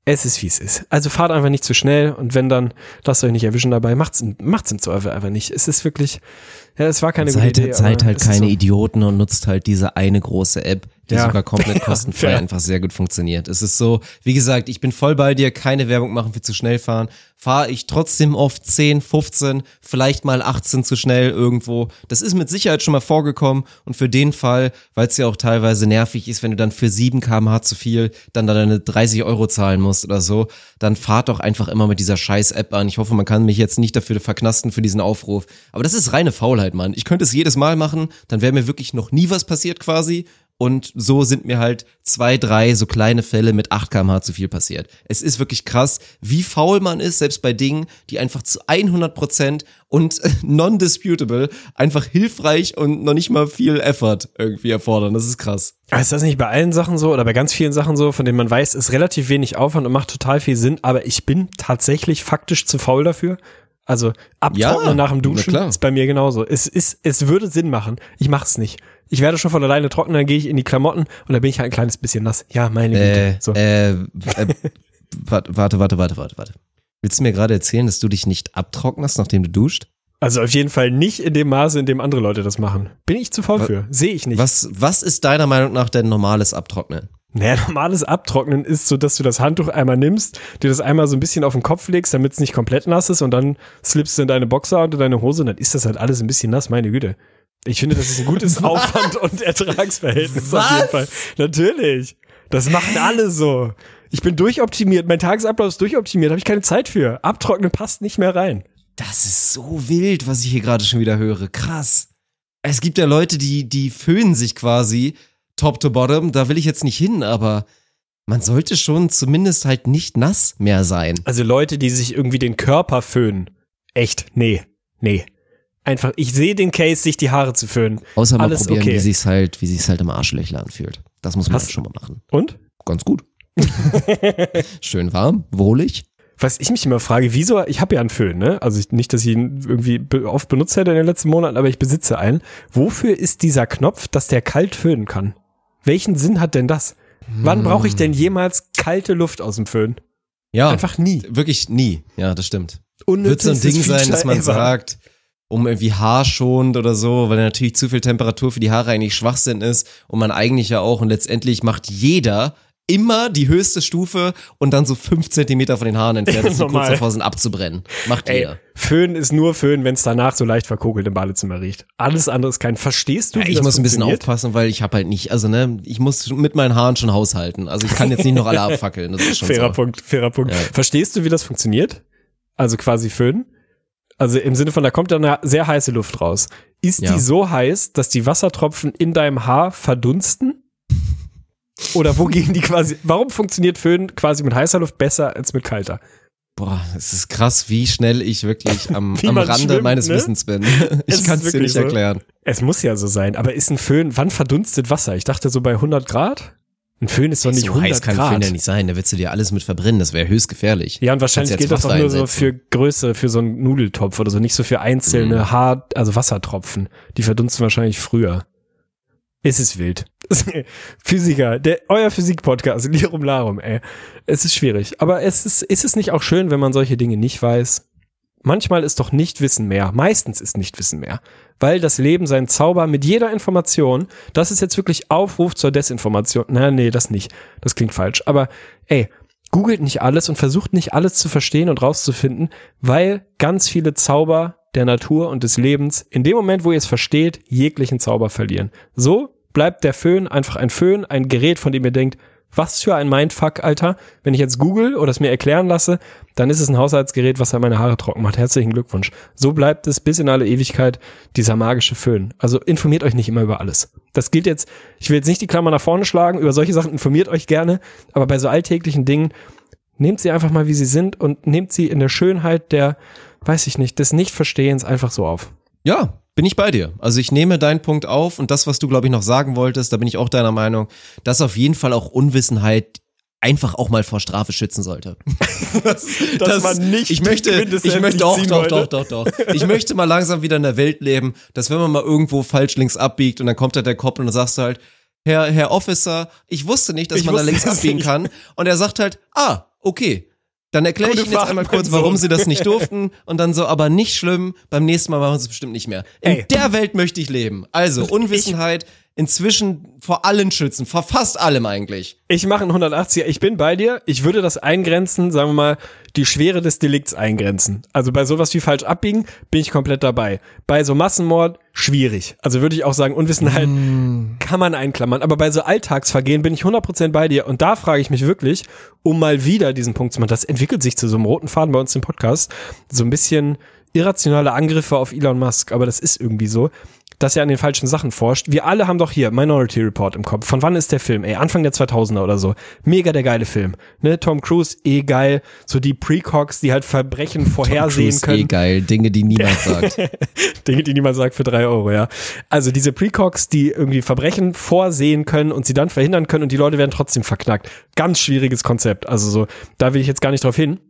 Es ist, wie es ist. Also fahrt einfach nicht zu schnell und wenn dann, lasst euch nicht erwischen dabei, macht's, macht's im Zweifel einfach nicht. Es ist wirklich, ja, es war keine Seid, gute Idee. seid halt keine so. Idioten und nutzt halt diese eine große App, die Ja. sogar komplett [LAUGHS] kostenfrei fair. einfach sehr gut funktioniert. Es ist so, wie gesagt, ich bin voll bei dir, keine Werbung machen für zu schnell fahren. Fahre ich trotzdem oft 10, 15, vielleicht mal 18 zu schnell irgendwo. Das ist mit Sicherheit schon mal vorgekommen und für den Fall, weil es ja auch teilweise nervig ist, wenn du dann für 7 kmh zu viel dann da deine 30 Euro zahlen musst oder so, dann fahrt doch einfach immer mit dieser scheiß App an. Ich hoffe, man kann mich jetzt nicht dafür verknasten für diesen Aufruf. Aber das ist reine Faulheit, Mann. Ich könnte es jedes Mal machen, dann wäre mir wirklich noch nie was passiert quasi. Und so sind mir halt zwei, drei so kleine Fälle mit 8 kmh zu viel passiert. Es ist wirklich krass, wie faul man ist, selbst bei Dingen, die einfach zu 100 Prozent und [LAUGHS] non-disputable einfach hilfreich und noch nicht mal viel Effort irgendwie erfordern. Das ist krass. Ist das nicht bei allen Sachen so oder bei ganz vielen Sachen so, von denen man weiß, ist relativ wenig Aufwand und macht total viel Sinn, aber ich bin tatsächlich faktisch zu faul dafür? Also abtrocknen Ja, nach dem Duschen ist bei mir genauso. Es ist, es würde Sinn machen. Ich mache es nicht. Ich werde schon von alleine trocken, dann gehe ich in die Klamotten und dann bin ich halt ein kleines bisschen nass. Ja, meine Güte. Äh, So. äh, äh, [LAUGHS] warte, warte, warte, warte, warte. Willst du mir gerade erzählen, dass du dich nicht abtrocknest, nachdem du duscht? Also auf jeden Fall nicht in dem Maße, in dem andere Leute das machen. Bin ich zu faul Wa- für. Sehe ich nicht. Was, was ist deiner Meinung nach denn normales Abtrocknen? Naja, normales Abtrocknen ist so, dass du das Handtuch einmal nimmst, dir das einmal so ein bisschen auf den Kopf legst, damit es nicht komplett nass ist und dann slippst du in deine Boxer unter deine Hose und dann ist das halt alles ein bisschen nass, meine Güte. Ich finde, das ist ein gutes [LAUGHS] [LAUGHS] Aufwand- und Ertragsverhältnis auf jeden Was? Fall. Natürlich. Das machen alle so. Ich bin durchoptimiert, mein Tagesablauf ist durchoptimiert, habe ich keine Zeit für. Abtrocknen passt nicht mehr rein. Das ist so wild, was ich hier gerade schon wieder höre. Krass. Es gibt ja Leute, die, die föhnen sich quasi top to bottom. Da will ich jetzt nicht hin, aber man sollte schon zumindest halt nicht nass mehr sein. Also Leute, die sich irgendwie den Körper föhnen. Echt, nee, nee. Einfach, ich sehe den Case, sich die Haare zu föhnen. Außer mal Alles probieren, okay. wie sich's halt, wie sich's halt im Arschlöchler anfühlt. Das muss man halt schon mal machen. Und? Ganz gut. [LAUGHS] Schön warm, wohlig. Was ich mich immer frage, wieso, ich habe ja einen Föhn, ne? Also ich, nicht, dass ich ihn irgendwie oft benutzt hätte in den letzten Monaten, aber ich besitze einen. Wofür ist dieser Knopf, dass der kalt föhnen kann? Welchen Sinn hat denn das? Wann brauche ich denn jemals kalte Luft aus dem Föhn? Ja, Einfach nie. wirklich nie. Ja, das stimmt. Wird so ein Ding sein, dass man ever. sagt, um irgendwie haarschonend oder so, weil natürlich zu viel Temperatur für die Haare eigentlich Schwachsinn ist und man eigentlich ja auch und letztendlich macht jeder immer die höchste Stufe und dann so fünf Zentimeter von den Haaren entfernt, [LAUGHS] sie kurz davor sind abzubrennen. Macht Ey, jeder. Föhn ist nur Föhn, wenn es danach so leicht verkogelt im Badezimmer riecht. Alles andere ist kein. Verstehst du? Ja, ich muss ein bisschen aufpassen, weil ich habe halt nicht, also ne, ich muss mit meinen Haaren schon haushalten. Also ich kann jetzt nicht noch alle [LAUGHS] abfackeln. Das ist schon Fairer so. Punkt, fairer Punkt. Ja. Verstehst du, wie das funktioniert? Also quasi Föhn? Also im Sinne von, da kommt dann eine sehr heiße Luft raus. Ist Ja. die so heiß, dass die Wassertropfen in deinem Haar verdunsten? Oder wo gehen die quasi, warum funktioniert Föhn quasi mit heißer Luft besser als mit kalter? Boah, es ist krass, wie schnell ich wirklich [LAUGHS] am, am Rande schwimmt, meines ne? Wissens bin. [LAUGHS] Ich kann es dir wirklich nicht so. erklären. Es muss ja so sein, aber ist ein Föhn, wann verdunstet Wasser? Ich dachte so bei 100 Grad? Ein Föhn ist doch nicht so 100 heiß kann Grad. Föhn ja nicht sein, da willst du dir alles mit verbrennen, das wäre höchst gefährlich. Ja, und wahrscheinlich Kannst geht jetzt das auch nur so einsetzen. für Größe, für so einen Nudeltopf oder so, nicht so für einzelne Mhm. Haar, also Wassertropfen. Die verdunsten wahrscheinlich früher. Es ist wild. [LAUGHS] Physiker, der, euer Physik-Podcast, Lirum Larum, ey. Es ist schwierig. Aber es ist, ist es nicht auch schön, wenn man solche Dinge nicht weiß? Manchmal ist doch Nichtwissen mehr. Meistens ist Nichtwissen mehr. Weil das Leben seinen Zauber mit jeder Information, das ist jetzt wirklich Aufruf zur Desinformation. Na, nee, das nicht. Das klingt falsch. Aber, ey, googelt nicht alles und versucht nicht alles zu verstehen und rauszufinden, weil ganz viele Zauber der Natur und des Lebens in dem Moment, wo ihr es versteht, jeglichen Zauber verlieren. So bleibt der Föhn einfach ein Föhn, ein Gerät, von dem ihr denkt, was für ein Mindfuck, Alter. Wenn ich jetzt google oder es mir erklären lasse, dann ist es ein Haushaltsgerät, was halt meine Haare trocken macht. Herzlichen Glückwunsch. So bleibt es bis in alle Ewigkeit dieser magische Föhn. Also informiert euch nicht immer über alles. Das gilt jetzt, ich will jetzt nicht die Klammer nach vorne schlagen, über solche Sachen informiert euch gerne, aber bei so alltäglichen Dingen nehmt sie einfach mal, wie sie sind und nehmt sie in der Schönheit der, weiß ich nicht, des Nichtverstehens einfach so auf. Ja, bin ich bei dir. Also ich nehme deinen Punkt auf und das, was du, glaube ich, noch sagen wolltest, da bin ich auch deiner Meinung, dass auf jeden Fall auch Unwissenheit einfach auch mal vor Strafe schützen sollte. [LAUGHS] das, Dass man nicht ich möchte, ich möchte doch, wollte. doch, doch, doch. Ich möchte mal langsam wieder in der Welt leben, dass wenn man mal irgendwo falsch links abbiegt und dann kommt da der Kopf und dann sagst du halt, Herr, Herr Officer, ich wusste nicht, dass Ich man da links das abbiegen nicht. kann. Und er sagt halt, ah, okay. Dann erkläre ich Ihnen jetzt einmal kurz, warum. Sie das nicht [LAUGHS] durften. Und dann so, aber nicht schlimm, beim nächsten Mal machen wir es bestimmt nicht mehr. In Ey. der Welt möchte ich leben. Also, Unwissenheit inzwischen vor allen schützen, vor fast allem eigentlich. Ich mache einen 180er. Ich bin bei dir. Ich würde das eingrenzen, sagen wir mal, die Schwere des Delikts eingrenzen. Also bei sowas wie falsch abbiegen bin ich komplett dabei. Bei so Massenmord schwierig. Also würde ich auch sagen, Unwissenheit kann man einklammern. Aber bei so Alltagsvergehen bin ich 100% bei dir. Und da frage ich mich wirklich, um mal wieder diesen Punkt zu machen, das entwickelt sich zu so einem roten Faden bei uns im Podcast, so ein bisschen irrationale Angriffe auf Elon Musk. Aber das ist irgendwie so dass er an den falschen Sachen forscht. Wir alle haben doch hier Minority Report im Kopf. Von wann ist der Film? Ey, Anfang der 2000er oder so. Mega der geile Film. Ne, Tom Cruise, eh geil. So die Precogs, die halt Verbrechen vorhersehen Cruise, können. Eh geil, Dinge, die niemand [LAUGHS] sagt. Dinge, die niemand sagt für drei Euro, ja. Also diese Precogs, die irgendwie Verbrechen vorsehen können und sie dann verhindern können und die Leute werden trotzdem verknackt. Ganz schwieriges Konzept. Also so, da will ich jetzt gar nicht drauf hin.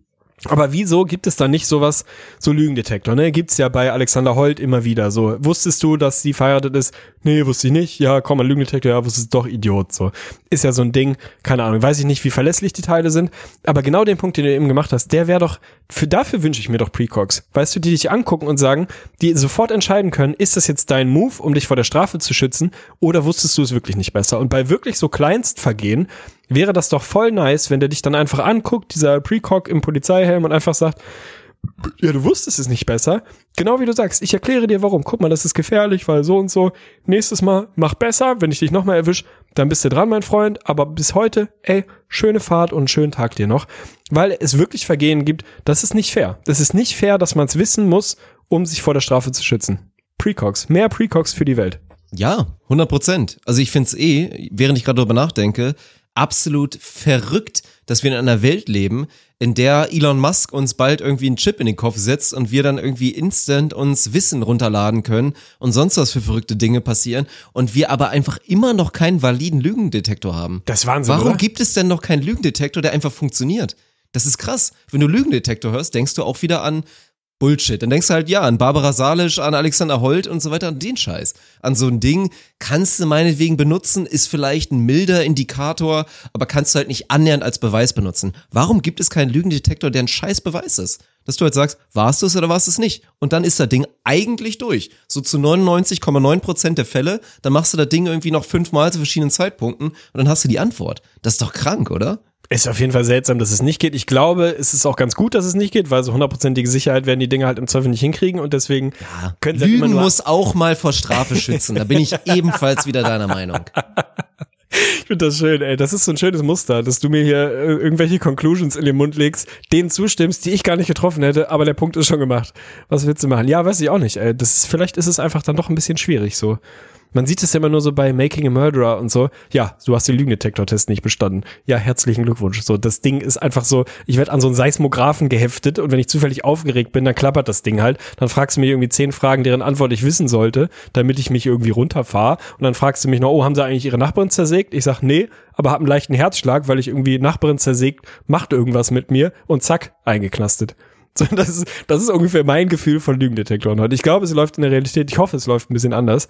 Aber wieso gibt es da nicht sowas, so Lügendetektor, ne? Gibt's ja bei Alexander Holt immer wieder so. Wusstest du, dass sie verheiratet ist? Nee, wusste ich nicht. Ja, komm, ein Lügendetektor, ja, wusstest du doch, Idiot, so. Ist ja so ein Ding, keine Ahnung, weiß ich nicht, wie verlässlich die Teile sind, aber genau den Punkt, den du eben gemacht hast, der wäre doch, für dafür wünsche ich mir doch Precogs. Weißt du, die dich angucken und sagen, die sofort entscheiden können, ist das jetzt dein Move, um dich vor der Strafe zu schützen, oder wusstest du es wirklich nicht besser? Und bei wirklich so Kleinstvergehen wäre das doch voll nice, wenn der dich dann einfach anguckt, dieser Precog im Polizeihelm und einfach sagt, ja, du wusstest es nicht besser. Genau wie du sagst, ich erkläre dir warum. Guck mal, das ist gefährlich, weil so und so. Nächstes Mal mach besser. Wenn ich dich nochmal erwisch, dann bist du dran, mein Freund. Aber bis heute, ey, schöne Fahrt und schönen Tag dir noch. Weil es wirklich Vergehen gibt, das ist nicht fair. Das ist nicht fair, dass man es wissen muss, um sich vor der Strafe zu schützen. Precogs. Mehr Precogs für die Welt. Ja, 100 Prozent. Also ich find's eh, während ich gerade darüber nachdenke, absolut verrückt, dass wir in einer Welt leben, in der Elon Musk uns bald irgendwie einen Chip in den Kopf setzt und wir dann irgendwie instant uns Wissen runterladen können und sonst was für verrückte Dinge passieren und wir aber einfach immer noch keinen validen Lügendetektor haben. Das ist Wahnsinn, Warum oder? gibt es denn noch keinen Lügendetektor, der einfach funktioniert? Das ist krass. Wenn du Lügendetektor hörst, denkst du auch wieder an Bullshit. Dann denkst du halt, ja, an Barbara Salisch, an Alexander Holt und so weiter, an den Scheiß. An so ein Ding kannst du meinetwegen benutzen, ist vielleicht ein milder Indikator, aber kannst du halt nicht annähernd als Beweis benutzen. Warum gibt es keinen Lügendetektor, der ein scheiß Beweis ist? Dass du halt sagst, warst du es oder warst du es nicht? Und dann ist das Ding eigentlich durch. So zu 99,9 Prozent der Fälle, dann machst du das Ding irgendwie noch fünfmal zu verschiedenen Zeitpunkten und dann hast du die Antwort. Das ist doch krank, oder? Ist auf jeden Fall seltsam, dass es nicht geht. Ich glaube, es ist auch ganz gut, dass es nicht geht, weil so hundertprozentige Sicherheit werden die Dinge halt im Zweifel nicht hinkriegen und deswegen können sie halt immer Lügen nur muss auch mal vor Strafe schützen. Da bin ich [LAUGHS] ebenfalls wieder deiner Meinung. finde das schön, ey. Das ist so ein schönes Muster, dass du mir hier äh, irgendwelche Conclusions in den Mund legst, denen zustimmst, die ich gar nicht getroffen hätte, aber der Punkt ist schon gemacht. Was willst du machen? Ja, weiß ich auch nicht, ey. Das ist, vielleicht ist es einfach dann doch ein bisschen schwierig so. Man sieht es ja immer nur so bei Making a Murderer und so. Ja, du hast den Lügendetektor-Test nicht bestanden. Ja, herzlichen Glückwunsch. So, das Ding ist einfach so, ich werde an so einen Seismographen geheftet und wenn ich zufällig aufgeregt bin, dann klappert das Ding halt. Dann fragst du mich irgendwie zehn Fragen, deren Antwort ich wissen sollte, damit ich mich irgendwie runterfahre. Und dann fragst du mich noch, oh, haben sie eigentlich ihre Nachbarin zersägt? Ich sag, nee, aber hab einen leichten Herzschlag, weil ich irgendwie Nachbarin zersägt, macht irgendwas mit mir und zack, eingeknastet. Das, ist, das ist ungefähr mein Gefühl von Lügendetektoren heute. Ich glaube, es läuft in der Realität. Ich hoffe, es läuft ein bisschen anders.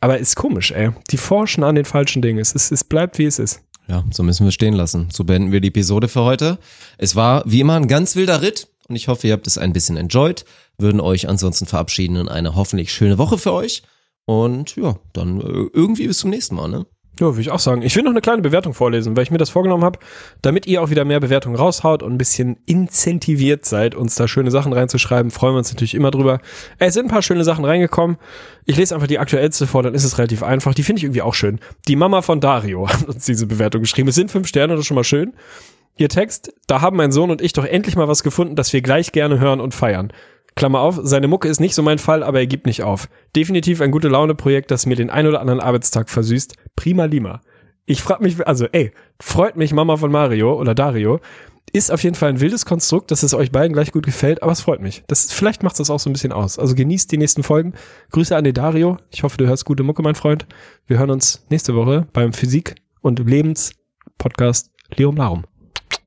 Aber ist komisch, ey. Die forschen an den falschen Dingen. Es, ist, es bleibt, wie es ist. Ja, so müssen wir stehen lassen. So beenden wir die Episode für heute. Es war wie immer ein ganz wilder Ritt und ich hoffe, ihr habt es ein bisschen enjoyed. Würden euch ansonsten verabschieden in eine hoffentlich schöne Woche für euch. Und ja, dann äh, irgendwie bis zum nächsten Mal, ne? Ja, würde ich auch sagen. Ich will noch eine kleine Bewertung vorlesen, weil ich mir das vorgenommen habe, damit ihr auch wieder mehr Bewertungen raushaut und ein bisschen incentiviert seid, uns da schöne Sachen reinzuschreiben. Freuen wir uns natürlich immer drüber. Es sind ein paar schöne Sachen reingekommen. Ich lese einfach die aktuellste vor, dann ist es relativ einfach. Die finde ich irgendwie auch schön. Die Mama von Dario [LAUGHS] hat uns diese Bewertung geschrieben. Es sind fünf Sterne, das ist schon mal schön. Ihr Text, da haben mein Sohn und ich doch endlich mal was gefunden, das wir gleich gerne hören und feiern. Klammer auf, seine Mucke ist nicht so mein Fall, aber er gibt nicht auf. Definitiv ein gute Laune-Projekt, das mir den ein oder anderen Arbeitstag versüßt. Prima Lima. Ich frag mich, also ey, freut mich Mama von Mario oder Dario. Ist auf jeden Fall ein wildes Konstrukt, dass es euch beiden gleich gut gefällt, aber es freut mich. Das, vielleicht macht das auch so ein bisschen aus. Also genießt die nächsten Folgen. Grüße an den Dario. Ich hoffe, du hörst gute Mucke, mein Freund. Wir hören uns nächste Woche beim Physik- und Lebens-Podcast Leum Larum.